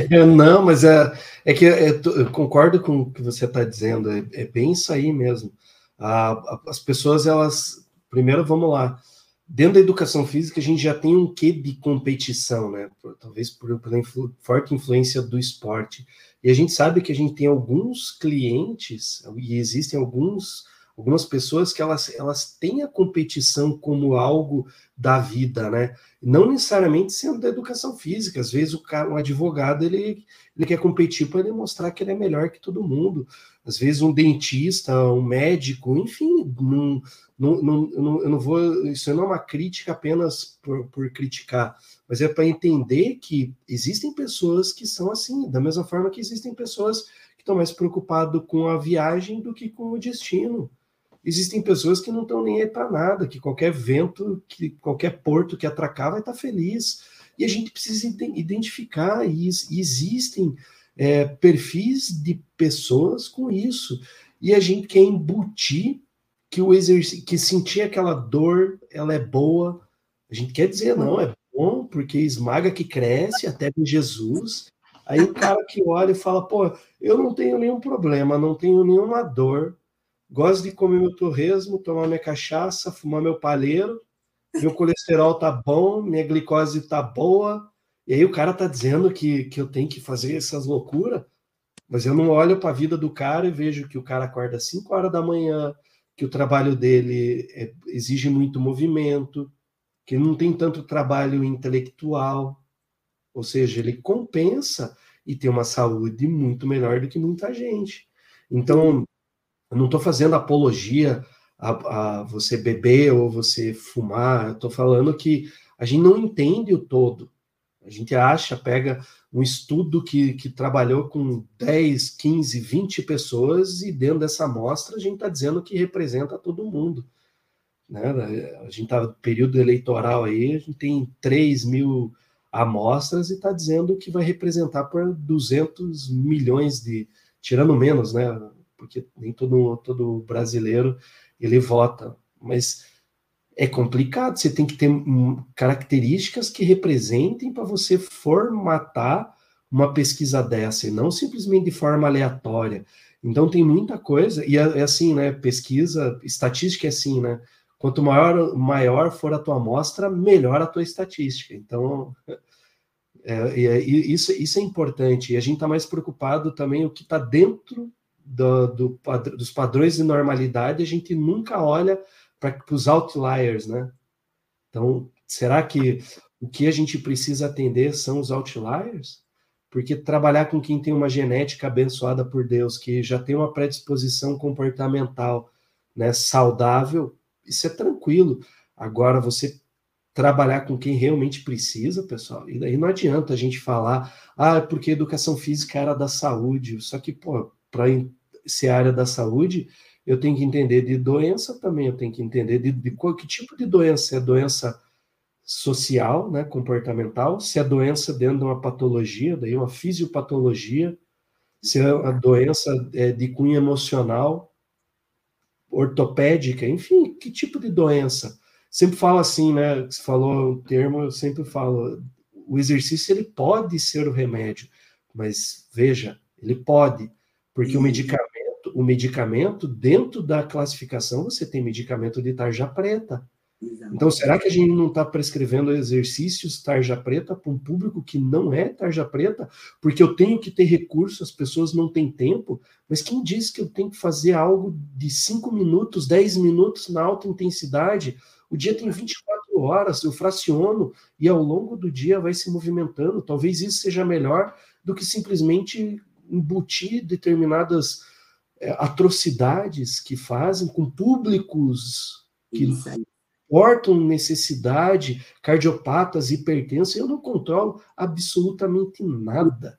Não, mas é, é que é, eu concordo com o que você está dizendo. É, é, bem isso aí mesmo. as pessoas, elas primeiro vamos lá. Dentro da educação física, a gente já tem um quê de competição, né? Talvez por, pela influ, forte influência do esporte. E a gente sabe que a gente tem alguns clientes, e existem alguns, algumas pessoas que elas, elas têm a competição como algo da vida, né? Não necessariamente sendo da educação física. Às vezes o cara, um advogado, ele, ele quer competir para ele mostrar que ele é melhor que todo mundo. Às vezes um dentista, um médico, enfim, não, não, não, eu não vou. Isso não é uma crítica apenas por, por criticar, mas é para entender que existem pessoas que são assim, da mesma forma que existem pessoas que estão mais preocupadas com a viagem do que com o destino. Existem pessoas que não estão nem aí para nada, que qualquer vento, que qualquer porto que atracar vai estar tá feliz. E a gente precisa identificar, e, e existem é, perfis de pessoas com isso. E a gente quer embutir que o exercício, que sentir aquela dor, ela é boa. A gente quer dizer, não, é bom, porque esmaga que cresce até em Jesus. Aí o cara que olha e fala, pô, eu não tenho nenhum problema, não tenho nenhuma dor, gosto de comer meu torresmo, tomar minha cachaça, fumar meu palheiro, meu colesterol tá bom, minha glicose tá boa, e aí o cara tá dizendo que, que eu tenho que fazer essas loucuras, mas eu não olho para a vida do cara e vejo que o cara acorda às 5 horas da manhã, que o trabalho dele é, exige muito movimento, que não tem tanto trabalho intelectual, ou seja, ele compensa e tem uma saúde muito melhor do que muita gente. Então, não estou fazendo apologia a, a, você beber ou você fumar, estou falando que a gente não entende o todo. A gente acha, pega um estudo que, que trabalhou com 10, 15, 20 pessoas e dentro dessa amostra a gente está dizendo que representa todo mundo. Né? A gente está no período eleitoral aí, a gente tem 3 mil amostras e está dizendo que vai representar por 200 milhões de, tirando menos, né? Porque nem todo, todo brasileiro ele vota, mas é complicado. Você tem que ter características que representem para você formatar uma pesquisa dessa, e não simplesmente de forma aleatória. Então tem muita coisa, e é, é assim, né? Pesquisa, estatística é assim, né? Quanto maior, maior for a tua amostra, melhor a tua estatística. Então, é, é, isso, isso é importante. E a gente está mais preocupado também o que está dentro do, do, dos padrões de normalidade, a gente nunca olha para os outliers, né? Então, será que o que a gente precisa atender são os outliers? Porque trabalhar com quem tem uma genética abençoada por Deus, que já tem uma predisposição comportamental né, saudável, isso é tranquilo. Agora, você trabalhar com quem realmente precisa, pessoal, e daí não adianta a gente falar, ah, é porque educação física era da saúde, só que, pô, para ser área da saúde, eu tenho que entender de doença também, eu tenho que entender de, de qual, que tipo de doença. É doença social, né, comportamental, se é doença dentro de uma patologia, daí uma fisiopatologia, se é a doença é de cunho emocional, ortopédica, enfim, que tipo de doença? Sempre falo assim, né, você falou o termo, eu sempre falo, o exercício ele pode ser o remédio, mas veja, Ele pode, porque o medicamento, o medicamento, dentro da classificação, você tem medicamento de tarja preta. Então, será que a gente não está prescrevendo exercícios tarja preta para um público que não é tarja preta? Porque eu tenho que ter recurso, as pessoas não têm tempo, mas quem diz que eu tenho que fazer algo de 5 minutos, 10 minutos na alta intensidade? O dia tem 24 horas, eu fraciono e ao longo do dia vai se movimentando. Talvez isso seja melhor do que simplesmente embutir determinadas é, atrocidades que fazem com públicos que portam necessidade, cardiopatas, hipertensos, eu não controlo absolutamente nada.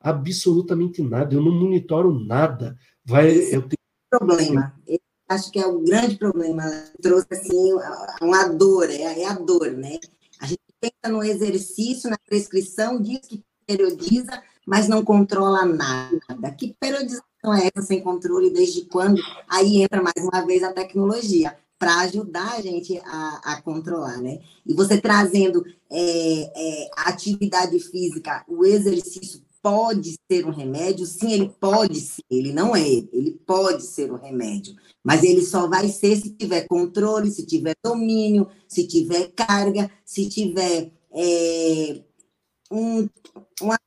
Absolutamente nada. Eu não monitoro nada. Vai, Esse eu tenho... problema. Eu acho que é o grande problema. Trouxe assim uma dor, é, é a dor, né? A gente pensa no exercício, na prescrição, diz que periodiza, mas não controla nada. Que periodização é essa sem controle? Desde quando? Aí entra mais uma vez a tecnologia para ajudar a gente a, a, controlar, né? E você trazendo é, é, atividade física, o exercício pode ser um remédio? Sim, ele pode ser, ele não é, ele pode ser um remédio, mas ele só vai ser se tiver controle, se tiver domínio, se tiver carga, se tiver é, um, uma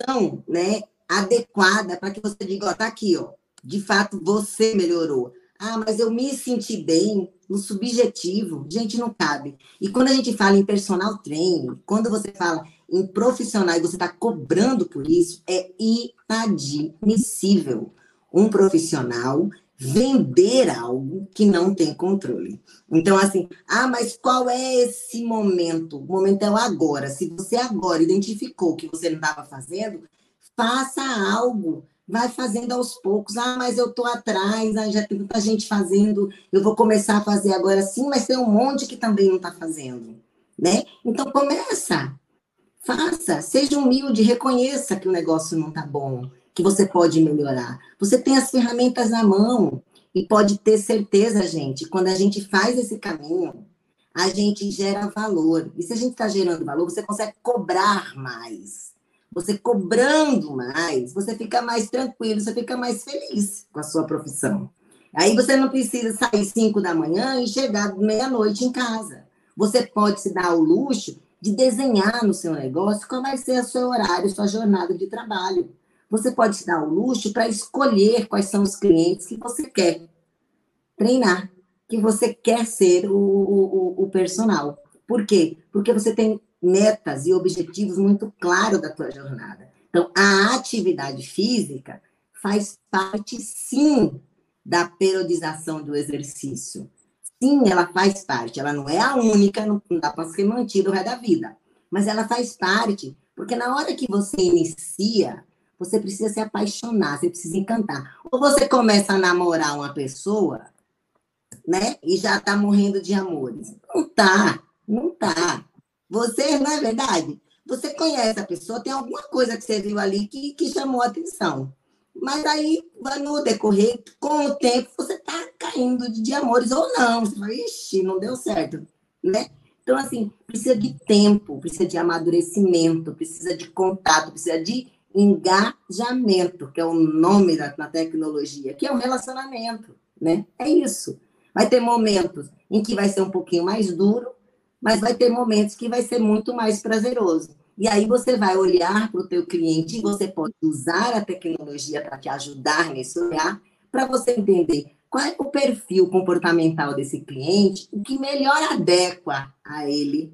atuação né, adequada para que você diga, ó, tá aqui, ó, de fato você melhorou. Ah, mas eu me senti bem no subjetivo. Gente, não cabe. E quando a gente fala em personal training, quando você fala em profissional e você está cobrando por isso, é inadmissível um profissional vender algo que não tem controle. Então, assim, ah, mas qual é esse momento? O momento é o agora. Se você agora identificou que você não estava fazendo, faça algo vai fazendo aos poucos. Ah, mas eu estou atrás, ah, já tem muita gente fazendo, eu vou começar a fazer agora sim, mas tem um monte que também não está fazendo, né? Então começa, faça, seja humilde, reconheça que o negócio não está bom, que você pode melhorar. Você tem as ferramentas na mão e pode ter certeza, gente, quando a gente faz esse caminho, a gente gera valor. E se a gente está gerando valor, você consegue cobrar mais você cobrando mais, você fica mais tranquilo, você fica mais feliz com a sua profissão. Aí você não precisa sair 5 da manhã e chegar meia-noite em casa. Você pode se dar o luxo de desenhar no seu negócio qual vai ser o seu horário, sua jornada de trabalho. Você pode se dar o luxo para escolher quais são os clientes que você quer treinar, que você quer ser o, o, o personal. Por quê? Porque você tem metas e objetivos muito claros da tua jornada. Então, a atividade física faz parte, sim, da periodização do exercício. Sim, ela faz parte. Ela não é a única, não dá para ser mantida o resto da vida. Mas ela faz parte, porque na hora que você inicia, você precisa se apaixonar, você precisa encantar. Ou você começa a namorar uma pessoa, né? E já está morrendo de amores. Não tá, não tá. Você, não é verdade? Você conhece a pessoa, tem alguma coisa que você viu ali que, que chamou a atenção. Mas aí, no decorrer, com o tempo, você está caindo de, de, amores ou não. Você fala, ixi, não deu certo, né? Então, assim, precisa de tempo, precisa de amadurecimento, precisa de contato, precisa de engajamento, que é o nome da, tecnologia, que é um relacionamento, né? É isso. Vai ter momentos em que vai ser um pouquinho mais duro, mas vai ter momentos que vai ser muito mais prazeroso. E aí você vai olhar para o teu cliente e você pode usar a tecnologia para te ajudar nesse olhar, para você entender qual é o perfil comportamental desse cliente, o que melhor adequa a ele,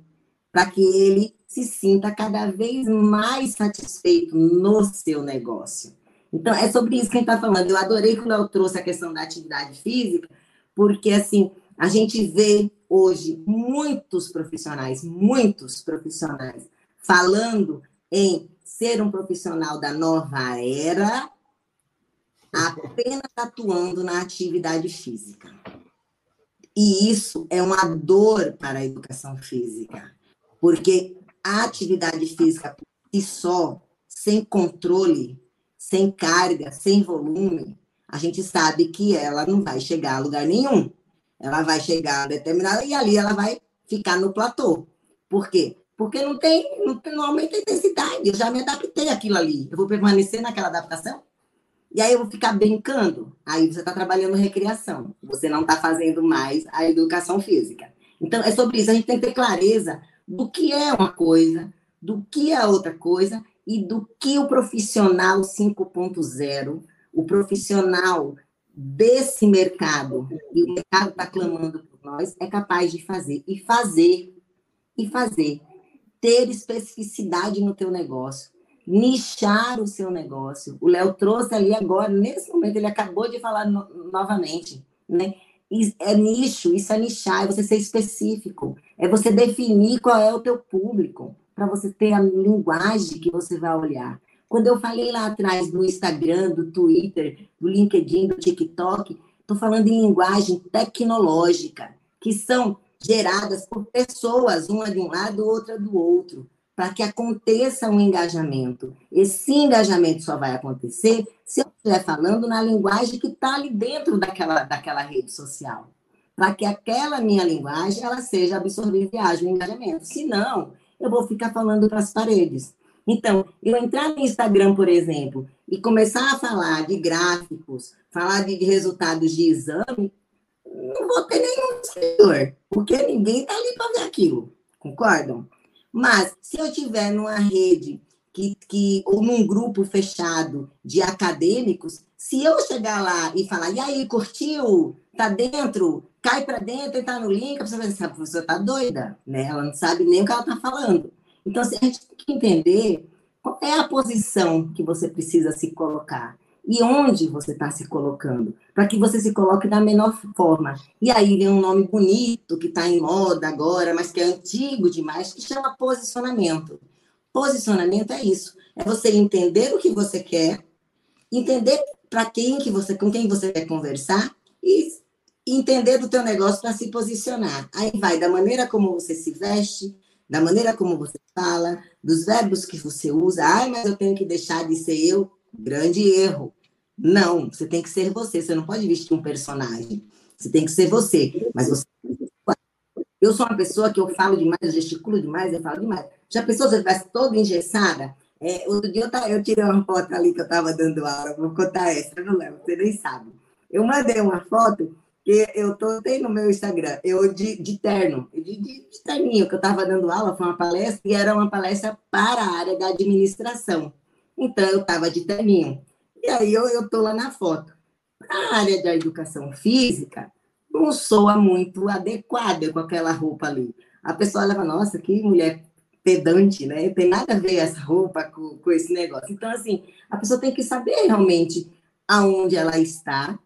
para que ele se sinta cada vez mais satisfeito no seu negócio. Então, é sobre isso que a gente está falando. Eu adorei quando eu trouxe a questão da atividade física, porque, assim, a gente vê hoje muitos profissionais, muitos profissionais, falando em ser um profissional da nova era, apenas atuando na atividade física. E isso é uma dor para a educação física, porque a atividade física por si só, sem controle, sem carga, sem volume, a gente sabe que ela não vai chegar a lugar nenhum. Ela vai chegar a determinada e ali ela vai ficar no platô. Por quê? Porque não tem, não, não aumenta a intensidade. Eu já me adaptei àquilo ali. Eu vou permanecer naquela adaptação? E aí eu vou ficar brincando. Aí você está trabalhando recreação. Você não está fazendo mais a educação física. Então, é sobre isso. A gente tem que ter clareza do que é uma coisa, do que é outra coisa e do que o profissional 5.0, o profissional desse mercado, e o mercado está clamando por nós, é capaz de fazer. E fazer, e fazer. Ter especificidade no teu negócio nichar o seu negócio. O Léo trouxe ali agora, nesse momento, ele acabou de falar no, novamente, né? É nicho, isso é nichar, é você ser específico, é você definir qual é o teu público, para você ter a linguagem que você vai olhar. Quando eu falei lá atrás do Instagram, do Twitter, do LinkedIn, do TikTok, estou falando em linguagem tecnológica, que são geradas por pessoas, uma de um lado, outra do outro para que aconteça um engajamento. Esse engajamento só vai acontecer se eu estiver falando na linguagem que está ali dentro daquela, daquela rede social. Para que aquela minha linguagem ela seja absorvida haja um engajamento. Senão, eu vou ficar falando para as paredes. Então, eu entrar no Instagram, por exemplo, e começar a falar de gráficos, falar de resultados de exame, não vou ter nenhum seguidor, porque ninguém está ali para ver aquilo. Concordam? Mas, se eu tiver numa rede que, que, ou num grupo fechado de acadêmicos, se eu chegar lá e falar, e aí, curtiu? Tá dentro? Cai para dentro e tá no link, a pessoa vai dizer, a professora tá doida, né? Ela não sabe nem o que ela tá falando. Então, assim, a gente tem que entender qual é a posição que você precisa se colocar e onde você está se colocando, para que você se coloque da menor forma. E aí vem um nome bonito que está em moda agora, mas que é antigo demais, que chama posicionamento. Posicionamento é isso, é você entender o que você quer, entender para quem que você, com quem você quer conversar e entender do teu negócio para se posicionar. Aí vai da maneira como você se veste, da maneira como você fala, dos verbos que você usa. Ai, mas eu tenho que deixar de ser eu. Grande erro. Não, você tem que ser você. Você não pode vestir um personagem. Você tem que ser você. Mas você. Eu sou uma pessoa que eu falo demais, eu gesticulo demais, eu falo demais. Já pensou se eu estivesse toda engessada? É, outro dia eu, eu tirei uma foto ali que eu estava dando aula, vou contar essa, não lembro, você nem sabe. Eu mandei uma foto eu tem no meu Instagram, eu de, de terno, de, de, de terninho, que eu estava dando aula, foi uma palestra, e era uma palestra para a área da administração. Então, eu estava de terninho. E aí, eu estou lá na foto. A área da educação física não soa muito adequada com aquela roupa ali. A pessoa leva, nossa, que mulher pedante, né? Tem nada a ver essa roupa com, com esse negócio. Então, assim, a pessoa tem que saber realmente aonde ela está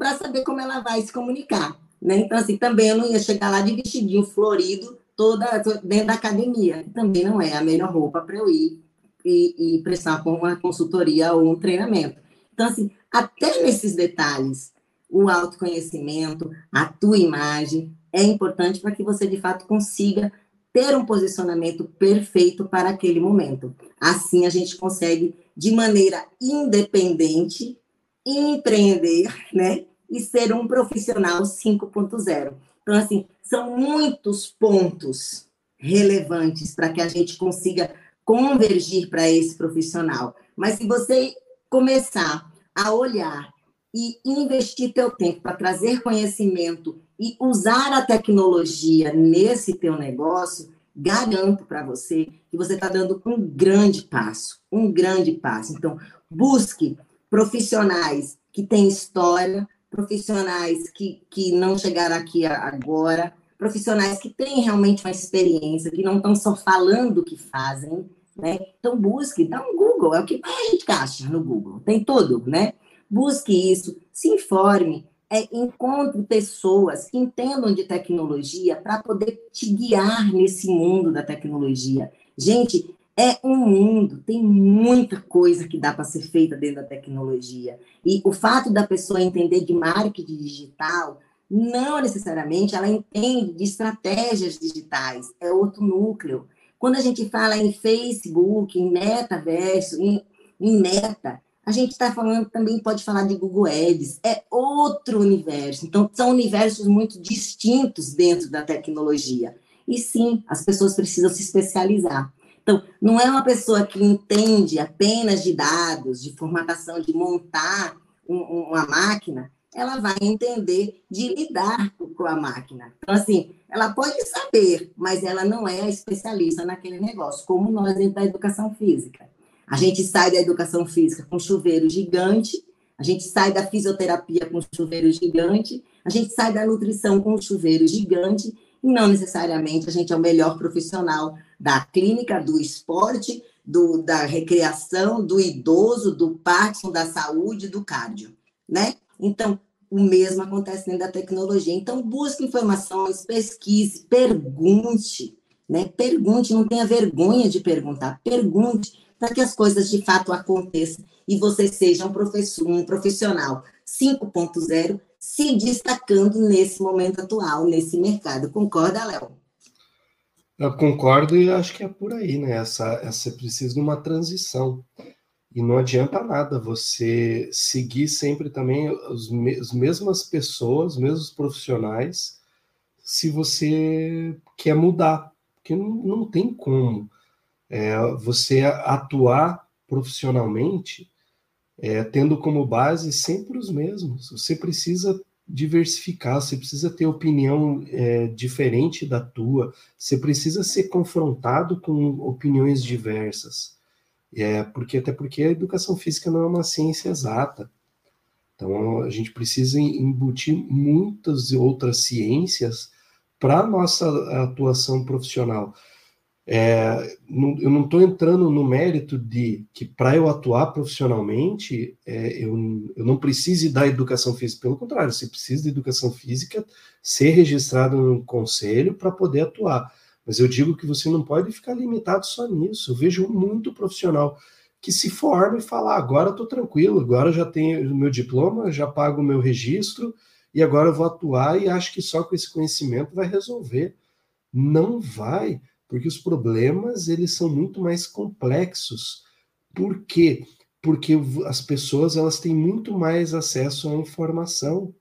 para saber como ela vai se comunicar. Né? Então, assim, também eu não ia chegar lá de vestidinho florido toda dentro da academia. Também não é a melhor roupa para eu ir e, e prestar uma consultoria ou um treinamento. Então, assim, até nesses detalhes, o autoconhecimento, a tua imagem, é importante para que você, de fato, consiga ter um posicionamento perfeito para aquele momento. Assim, a gente consegue, de maneira independente, empreender, né? E ser um profissional 5.0. Então, assim, são muitos pontos relevantes para que a gente consiga convergir para esse profissional. Mas se você começar a olhar e investir teu tempo para trazer conhecimento e usar a tecnologia nesse teu negócio, garanto para você que você está dando um grande passo, um grande passo. Então, busque profissionais que têm história, profissionais que, que não chegaram aqui agora, profissionais que têm realmente uma experiência, que não estão só falando o que fazem, né? Então, busque, dá um Google, é o que a gente acha no Google, tem tudo, né? Busque isso, se informe, é, encontre pessoas que entendam de tecnologia para poder te guiar nesse mundo da tecnologia. Gente, é um mundo, tem muita coisa que dá para ser feita dentro da tecnologia. E o fato da pessoa entender de marketing digital, não necessariamente ela entende de estratégias digitais, é outro núcleo. Quando a gente fala em Facebook, em metaverso, em, em meta, a gente está falando também, pode falar de Google Ads, é outro universo. Então, são universos muito distintos dentro da tecnologia. E sim, as pessoas precisam se especializar. Então, não é uma pessoa que entende apenas de dados, de formatação, de montar um, uma máquina, ela vai entender de lidar com a máquina. Então, assim, ela pode saber, mas ela não é especialista naquele negócio, como nós dentro da educação física. A gente sai da educação física com chuveiro gigante, a gente sai da fisioterapia com chuveiro gigante, a gente sai da nutrição com chuveiro gigante, não necessariamente a gente é o melhor profissional da clínica, do esporte, do, da recreação, do idoso, do Parkinson, da saúde, do cardio, né? Então, o mesmo acontece dentro da tecnologia. Então, busque informações, pesquise, pergunte, né? Pergunte, não tenha vergonha de perguntar, pergunte para que as coisas de fato aconteçam e você seja um, professor, um profissional 5.0 se destacando nesse momento atual, nesse mercado. Concorda, Léo? Eu concordo e acho que é por aí, né? Essa, essa precisa de uma transição. E não adianta nada você seguir sempre também os, as mesmas pessoas, os mesmos profissionais, se você quer mudar. Porque não, não tem como é, você atuar profissionalmente é, tendo como base sempre os mesmos. Você precisa diversificar, você precisa ter opinião é, diferente da tua, você precisa ser confrontado com opiniões diversas. É, porque até porque a educação física não é uma ciência exata. Então a gente precisa embutir muitas outras ciências para nossa atuação profissional. É, eu não estou entrando no mérito de que para eu atuar profissionalmente, é, eu, eu não precise da educação física. Pelo contrário, você precisa de educação física, ser registrado no conselho para poder atuar. Mas eu digo que você não pode ficar limitado só nisso. Eu vejo muito profissional que se forma e fala: ah, agora estou tranquilo, agora já tenho meu diploma, já pago o meu registro e agora eu vou atuar e acho que só com esse conhecimento vai resolver. Não vai porque os problemas eles são muito mais complexos. Por quê? Porque as pessoas elas têm muito mais acesso à informação.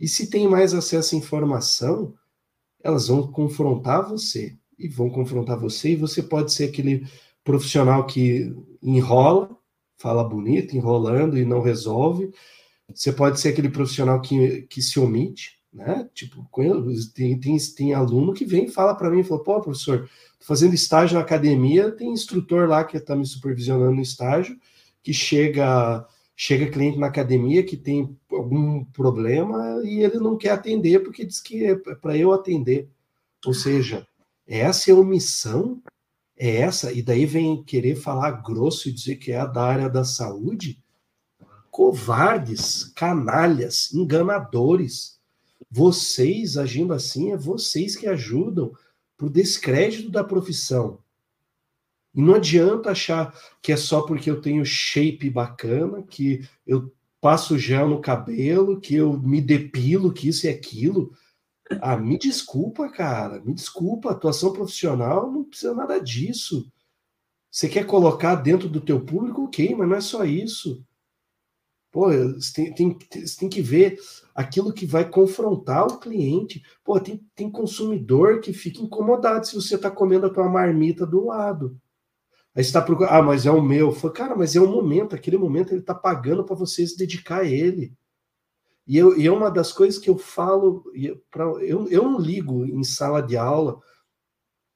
E se tem mais acesso à informação, elas vão confrontar você e vão confrontar você e você pode ser aquele profissional que enrola, fala bonito, enrolando e não resolve. Você pode ser aquele profissional que, que se omite, né? Tipo, tem, tem, tem aluno que vem e fala para mim, fala, pô, professor, tô fazendo estágio na academia, tem instrutor lá que está me supervisionando no estágio, que chega chega cliente na academia que tem algum problema e ele não quer atender porque diz que é para eu atender. Ou seja, essa é a omissão, é essa, e daí vem querer falar grosso e dizer que é da área da saúde. Covardes, canalhas, enganadores vocês agindo assim, é vocês que ajudam o descrédito da profissão. E não adianta achar que é só porque eu tenho shape bacana, que eu passo gel no cabelo, que eu me depilo, que isso e aquilo. Ah, me desculpa, cara, me desculpa, atuação profissional não precisa nada disso. Você quer colocar dentro do teu público, ok, mas não é só isso. Pô, você tem, tem, tem que ver aquilo que vai confrontar o cliente. Pô, tem, tem consumidor que fica incomodado se você está comendo a tua marmita do lado. Aí está procurando, ah, mas é o meu. Foi, cara, mas é o momento, aquele momento ele está pagando para você se dedicar a ele. E, eu, e é uma das coisas que eu falo, pra, eu, eu não ligo em sala de aula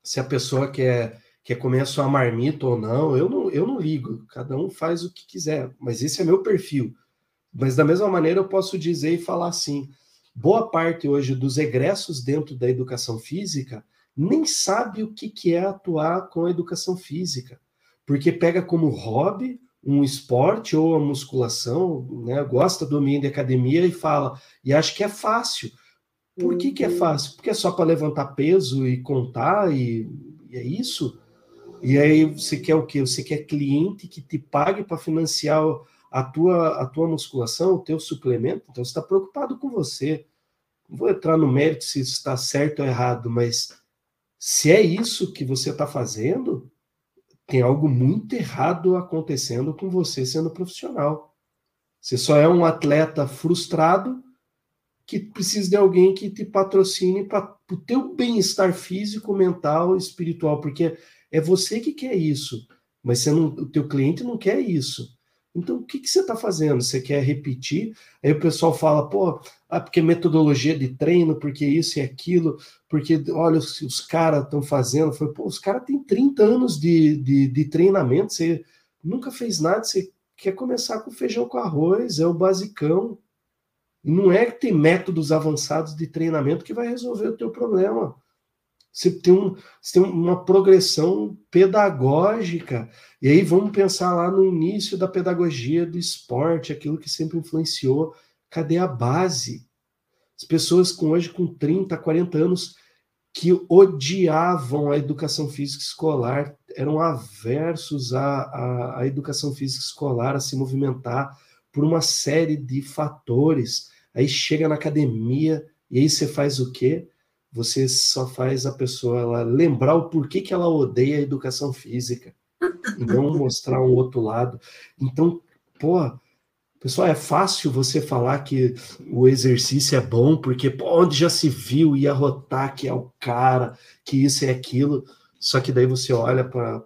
se a pessoa quer quer comer a sua marmita ou não, eu não, eu não ligo, cada um faz o que quiser, mas esse é meu perfil. Mas da mesma maneira eu posso dizer e falar assim: boa parte hoje dos egressos dentro da educação física nem sabe o que, que é atuar com a educação física, porque pega como hobby um esporte ou a musculação, né, gosta do ambiente de academia e fala, e acha que é fácil. Por que, que é uhum. fácil? Porque é só para levantar peso e contar e, e é isso? E aí você quer o quê? Você quer cliente que te pague para financiar a tua, a tua musculação, o teu suplemento, então você está preocupado com você. Não vou entrar no mérito se está certo ou errado, mas se é isso que você está fazendo, tem algo muito errado acontecendo com você sendo profissional. Você só é um atleta frustrado que precisa de alguém que te patrocine para o teu bem-estar físico, mental, espiritual, porque É você que quer isso, mas você não, o teu cliente não quer isso. Então, o que, que você está fazendo? Você quer repetir? Aí o pessoal fala, pô, ah, porque metodologia de treino, porque isso e aquilo, porque olha, os, os caras estão fazendo. Foi, pô, os caras têm 30 anos de, de, de, treinamento, você nunca fez nada, você quer começar com feijão com arroz, é o basicão. Não é que tem métodos avançados de treinamento que vai resolver o teu problema. Você tem, um, você tem uma progressão pedagógica. E aí vamos pensar lá no início da pedagogia do esporte, aquilo que sempre influenciou. Cadê a base? As pessoas com hoje com 30, 40 anos que odiavam a educação física escolar, eram aversos à, à, à educação física escolar, a se movimentar por uma série de fatores. Aí chega na academia e aí você faz o quê? Você só faz a pessoa lembrar o porquê que ela odeia a educação física e não mostrar um outro lado. Então, pô, pessoal, é fácil você falar que o exercício é bom, porque pô, onde já se viu ia rotar que é o cara, que isso é aquilo. Só que daí você olha para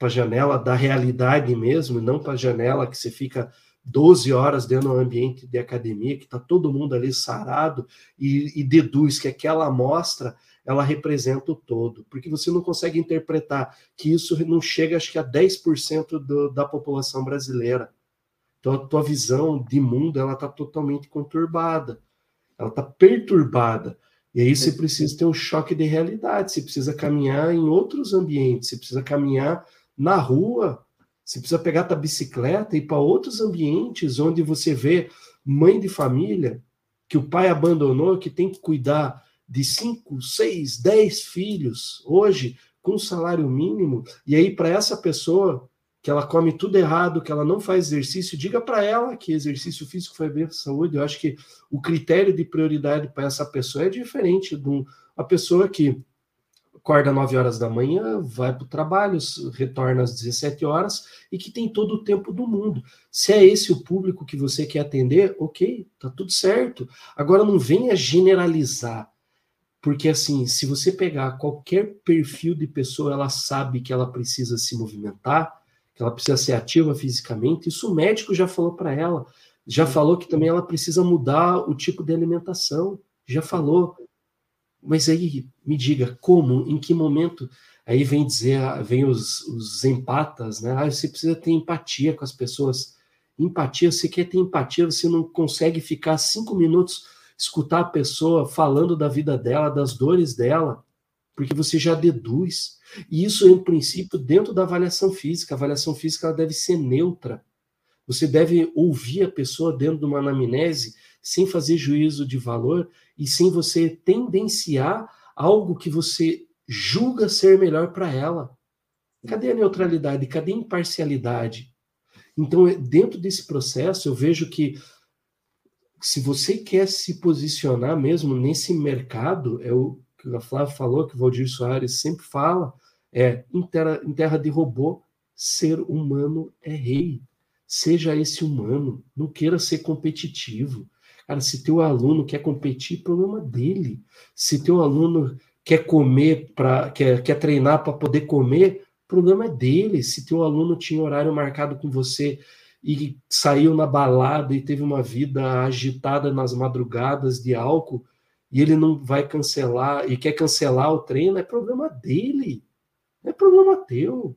a janela da realidade mesmo, não para a janela que você fica 12 horas dentro do ambiente de academia, que está todo mundo ali sarado, e, e, deduz que aquela amostra ela representa o todo, porque você não consegue interpretar que isso não chega, acho que a 10% do, da população brasileira. Então a tua visão de mundo ela está totalmente conturbada, ela está perturbada. E aí você precisa ter um choque de realidade, você precisa caminhar em outros ambientes, você precisa caminhar na rua, você precisa pegar a bicicleta e ir para outros ambientes onde você vê mãe de família que o pai abandonou, que tem que cuidar de cinco, seis, dez filhos hoje com salário mínimo. E aí para essa pessoa que ela come tudo errado, que ela não faz exercício, diga para ela que exercício físico foi bem para a saúde. Eu acho que o critério de prioridade para essa pessoa é diferente de uma pessoa que acorda 9 horas da manhã, vai para o trabalho, retorna às 17 horas e que tem todo o tempo do mundo. Se é esse o público que você quer atender, ok, tá tudo certo. Agora não venha generalizar, porque assim, se você pegar qualquer perfil de pessoa, ela sabe que ela precisa se movimentar, que ela precisa ser ativa fisicamente. Isso o médico já falou para ela. Já falou que também ela precisa mudar o tipo de alimentação. Já falou, mas aí me diga como, em que momento? Aí vem dizer, vem os, os empatas, né? Ah, você precisa ter empatia com as pessoas. Empatia, você quer ter empatia, você não consegue ficar cinco minutos escutar a pessoa falando da vida dela, das dores dela, porque você já deduz. E isso é um princípio dentro da avaliação física. A avaliação física ela deve ser neutra. Você deve ouvir a pessoa dentro de uma anamnese sem fazer juízo de valor e sem você tendenciar algo que você julga ser melhor para ela. Cadê a neutralidade? Cadê a imparcialidade? Então, dentro desse processo, eu vejo que se você quer se posicionar mesmo nesse mercado, é o que a Flávia falou, que o Valdir Soares sempre fala, é em terra, em terra de robô, ser humano é rei. Seja esse humano, não queira ser competitivo. Cara, se teu aluno quer competir, problema dele. Se teu aluno quer comer para quer, quer treinar para poder comer, problema é dele. Se teu aluno tinha horário marcado com você e saiu na balada e teve uma vida agitada nas madrugadas de álcool e ele não vai cancelar e quer cancelar o treino, é problema dele. Não é problema teu.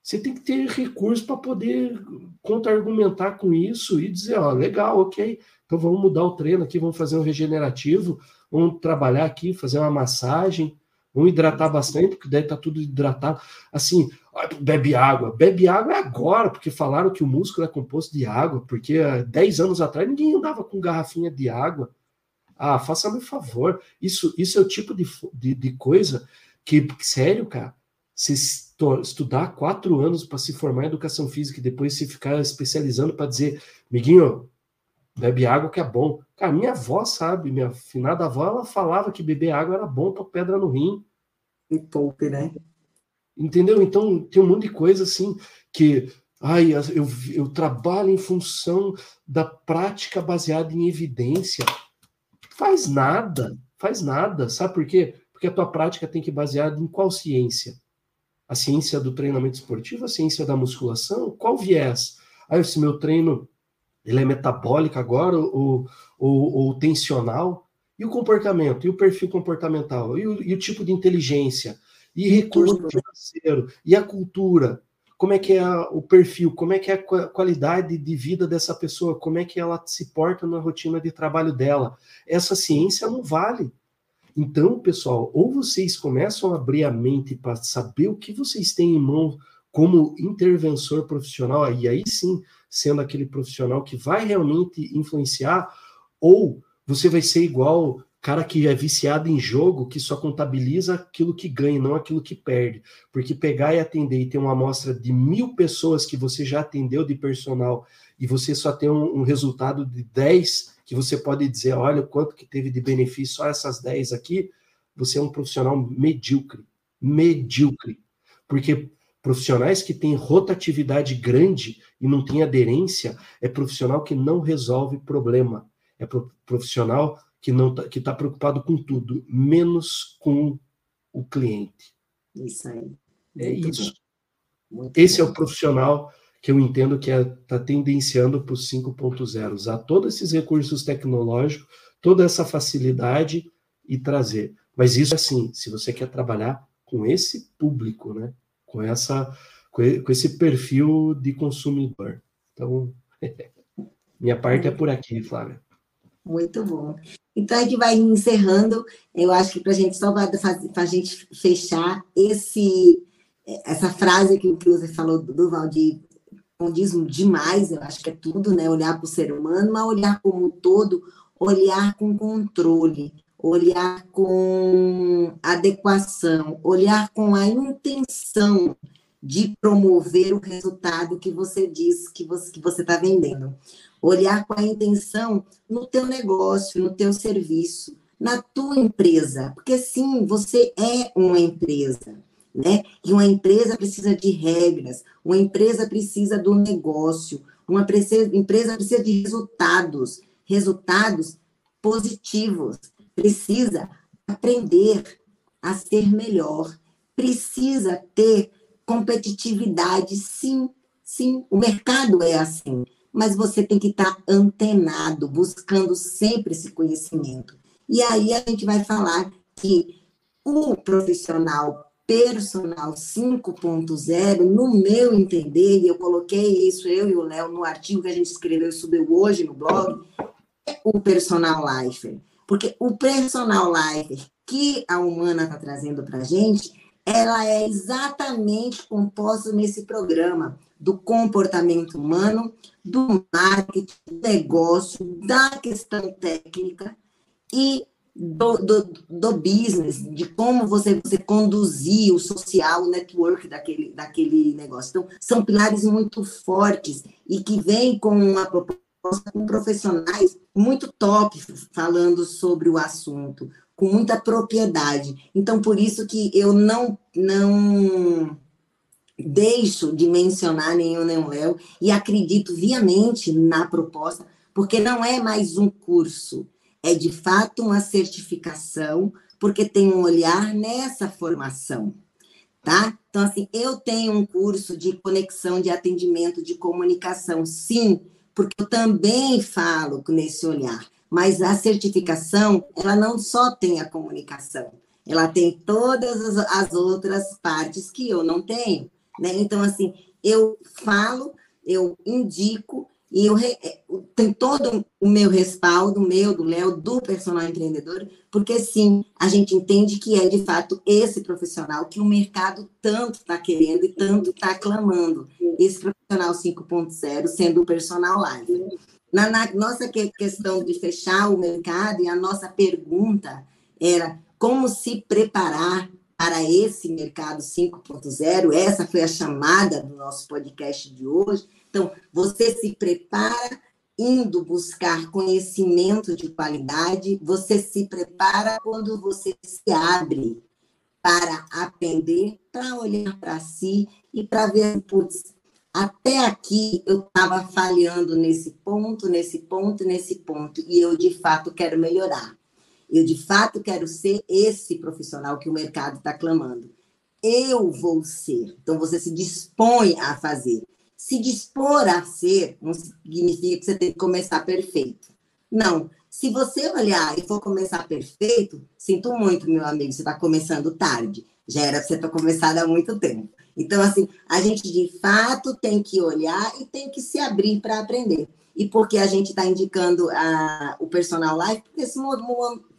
Você tem que ter recurso para poder contra-argumentar com isso e dizer, ó, legal, ok, então vamos mudar o treino aqui, vamos fazer um regenerativo, vamos trabalhar aqui, fazer uma massagem, vamos hidratar bastante, porque daí tá tudo hidratado. Assim, bebe água. Bebe água é agora, porque falaram que o músculo é composto de água, porque há 10 anos atrás ninguém andava com garrafinha de água. Ah, faça-me favor. Isso, isso é o tipo de, de, de coisa que, sério, cara, se estudar quatro anos para se formar em educação física e depois se ficar especializando para dizer, amiguinho, bebe água que é bom. Cara, minha avó sabe, minha finada avó, ela falava que beber água era bom para pedra no rim. E poupe, né? Entendeu? Então, tem um monte de coisa assim que ai, eu, eu trabalho em função da prática baseada em evidência. Faz nada, faz nada. Sabe por quê? Porque a tua prática tem que baseada em qual ciência? A ciência do treinamento esportivo, a ciência da musculação, qual viés? Ah, esse meu treino ele é metabólico agora ou, ou, ou tensional? E o comportamento? E o perfil comportamental? E o, e o tipo de inteligência? E recurso financeiro? E a cultura? Como é que é o perfil? Como é que é a qualidade de vida dessa pessoa? Como é que ela se porta na rotina de trabalho dela? Essa ciência não vale. Então, pessoal, ou vocês começam a abrir a mente para saber o que vocês têm em mão como interventor profissional, e aí sim, sendo aquele profissional que vai realmente influenciar, ou você vai ser igual cara que é viciado em jogo, que só contabiliza aquilo que ganha, não aquilo que perde. Porque pegar e atender e ter uma amostra de mil pessoas que você já atendeu de personal e você só tem um, um resultado de 10 que você pode dizer, olha quanto que teve de benefício só essas 10 aqui, você é um profissional medíocre. Medíocre. Porque profissionais que têm rotatividade grande e não têm aderência é profissional que não resolve problema. É profissional que não tá, que está preocupado com tudo, menos com o cliente. Isso aí. É isso. Esse bom. é o profissional que eu entendo que está é, tá tendenciando para os 5.0, usar todos esses recursos tecnológicos, toda essa facilidade e trazer. Mas isso é assim, se você quer trabalhar com esse público, né? Com, essa, com esse perfil de consumidor. Então, minha parte é por aqui, Flávia. Muito bom. Então, a gente vai encerrando. Eu acho que para a gente só para a gente fechar esse, essa frase que, que você falou do Valdir condiz demais, eu acho que é tudo, né? Olhar para o ser humano, mas olhar como um todo, olhar com controle, olhar com adequação, olhar com a intenção de promover o resultado que você diz que você que você está vendendo. Olhar com a intenção no teu negócio, no teu serviço, na tua empresa, porque sim, você é uma empresa né? E uma empresa precisa de regras, uma empresa precisa do negócio, uma empresa precisa de resultados, resultados positivos, precisa aprender a ser melhor, precisa ter competitividade, sim, sim, o mercado é assim, mas você tem que estar antenado, buscando sempre esse conhecimento. E aí a gente vai falar que o profissional personal 5.0, no meu entender, e eu coloquei isso, eu e o Léo, no artigo que a gente escreveu e subiu hoje no blog, é o personal life. Porque o personal life que a Humana está trazendo para a gente, ela é exatamente composta nesse programa do comportamento humano, do marketing, do negócio, da questão técnica e do, do, do, business, de como você, você conduzir o social, o network daquele, daquele negócio. Então, são pilares muito fortes e que vêm com uma proposta com profissionais muito top falando sobre o assunto, com muita propriedade. Então, por isso que eu não, não deixo de mencionar nenhum nem o Léo e acredito viamente na proposta, porque não é mais um curso, é de fato uma certificação, porque tem um olhar nessa formação, tá? Então, assim, eu tenho um curso de conexão, de atendimento, de comunicação, sim, porque eu também falo nesse olhar, mas a certificação, ela não só tem a comunicação, ela tem todas as, outras partes que eu não tenho, né? Então, assim, eu falo, eu indico, e eu é, tem todo o meu respaldo, meu, do Léo, do personal empreendedor, porque sim, a gente entende que é de fato esse profissional que o mercado tanto está querendo e tanto está clamando. Esse profissional 5.0 sendo o personal live. Na, na nossa questão de fechar o mercado, e a nossa pergunta era como se preparar para esse mercado 5.0, essa foi a chamada do nosso podcast de hoje. Então, você se prepara indo buscar conhecimento de qualidade, você se prepara quando você se abre para aprender, para olhar para si e para ver, putz, até aqui eu estava falhando nesse ponto, nesse ponto, nesse ponto, e eu de fato quero melhorar. Eu de fato quero ser esse profissional que o mercado está clamando. eu vou ser. Então, você se dispõe a fazer. Se dispor a ser não significa que você tem que começar perfeito. Não. Se você olhar e for começar perfeito, sinto muito, meu amigo, você está começando tarde. Já era para você ter começado há muito tempo. Então, assim, a gente de fato tem que olhar e tem que se abrir para aprender. E porque a gente está indicando a, o personal life? Por esse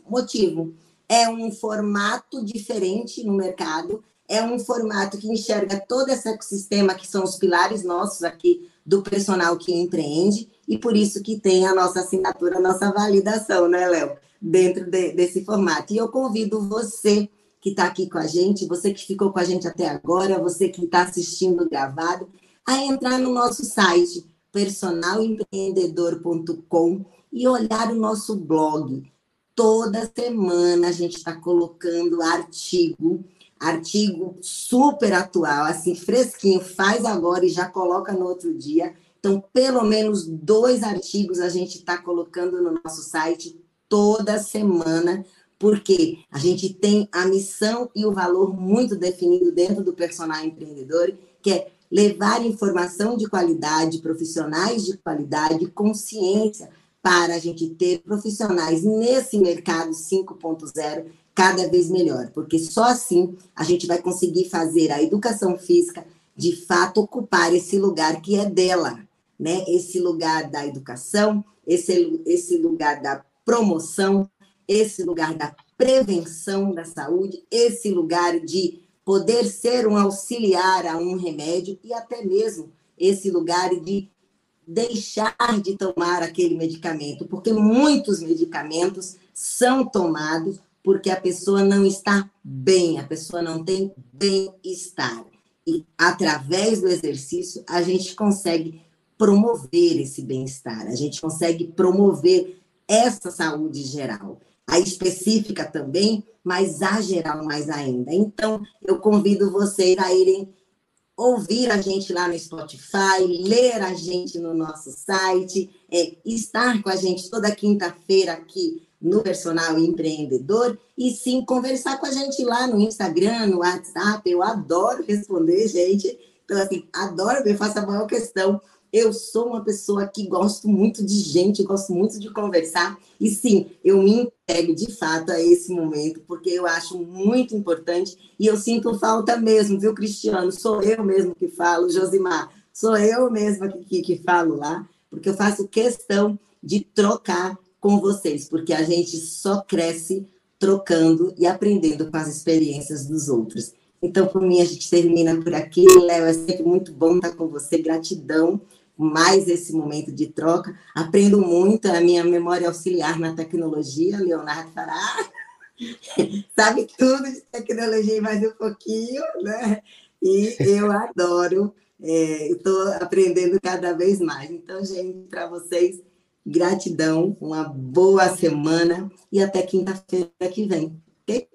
motivo. É um formato diferente no mercado, é um formato que enxerga todo esse ecossistema que são os pilares nossos aqui do personal que empreende, e por isso que tem a nossa assinatura, a nossa validação, né, Léo? Dentro de, desse formato. E eu convido você que está aqui com a gente, você que ficou com a gente até agora, você que está assistindo gravado, a entrar no nosso site personalempreendedor.com e olhar o nosso blog. Toda semana a gente está colocando artigo, artigo super atual, assim, fresquinho, faz agora e já coloca no outro dia. Então, pelo menos dois artigos a gente está colocando no nosso site toda semana, porque a gente tem a missão e o valor muito definido dentro do personal empreendedor, que é levar informação de qualidade, profissionais de qualidade, consciência para a gente ter profissionais nesse mercado 5.0 cada vez melhor, porque só assim a gente vai conseguir fazer a educação física de fato ocupar esse lugar que é dela, né? Esse lugar da educação, esse, esse lugar da promoção, esse lugar da prevenção da saúde, esse lugar de poder ser um auxiliar a um remédio e até mesmo esse lugar de deixar de tomar aquele medicamento, porque muitos medicamentos são tomados porque a pessoa não está bem, a pessoa não tem bem-estar. E através do exercício, a gente consegue promover esse bem-estar, a gente consegue promover essa saúde geral a específica também, mas a geral mais ainda. Então, eu convido vocês a irem ouvir a gente lá no Spotify, ler a gente no nosso site, é, estar com a gente toda quinta-feira aqui no Personal Empreendedor e sim conversar com a gente lá no Instagram, no WhatsApp. Eu adoro responder, gente. Então, assim, adoro, eu faço a maior questão eu sou uma pessoa que gosto muito de gente, gosto muito de conversar. E sim, eu me entrego de fato a esse momento, porque eu acho muito importante e eu sinto falta mesmo, viu, Cristiano? Sou eu mesmo que falo, Josimar, sou eu mesma que, que, que falo lá, porque eu faço questão de trocar com vocês, porque a gente só cresce trocando e aprendendo com as experiências dos outros. Então, por mim, a gente termina por aqui. Léo, é sempre muito bom estar com você. Gratidão mais esse momento de troca. Aprendo muito, a minha memória auxiliar na tecnologia, Leonardo Fará, sabe tudo de tecnologia mais um pouquinho, né? E eu adoro, é, estou aprendendo cada vez mais. Então, gente, para vocês, gratidão, uma boa semana e até quinta-feira que vem, ok?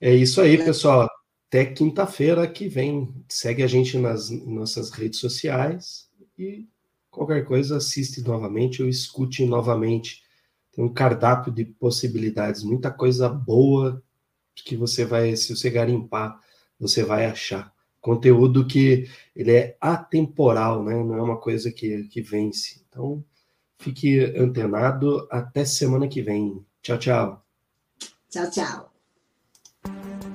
É isso aí, pessoal. Até quinta-feira que vem. Segue a gente nas nossas redes sociais e qualquer coisa assiste novamente ou escute novamente. Tem um cardápio de possibilidades, muita coisa boa que você vai, se você garimpar, você vai achar. Conteúdo que ele é atemporal, né? Não é uma coisa que, que vence. Então, fique antenado até semana que vem. Tchau, tchau. Tchau, tchau.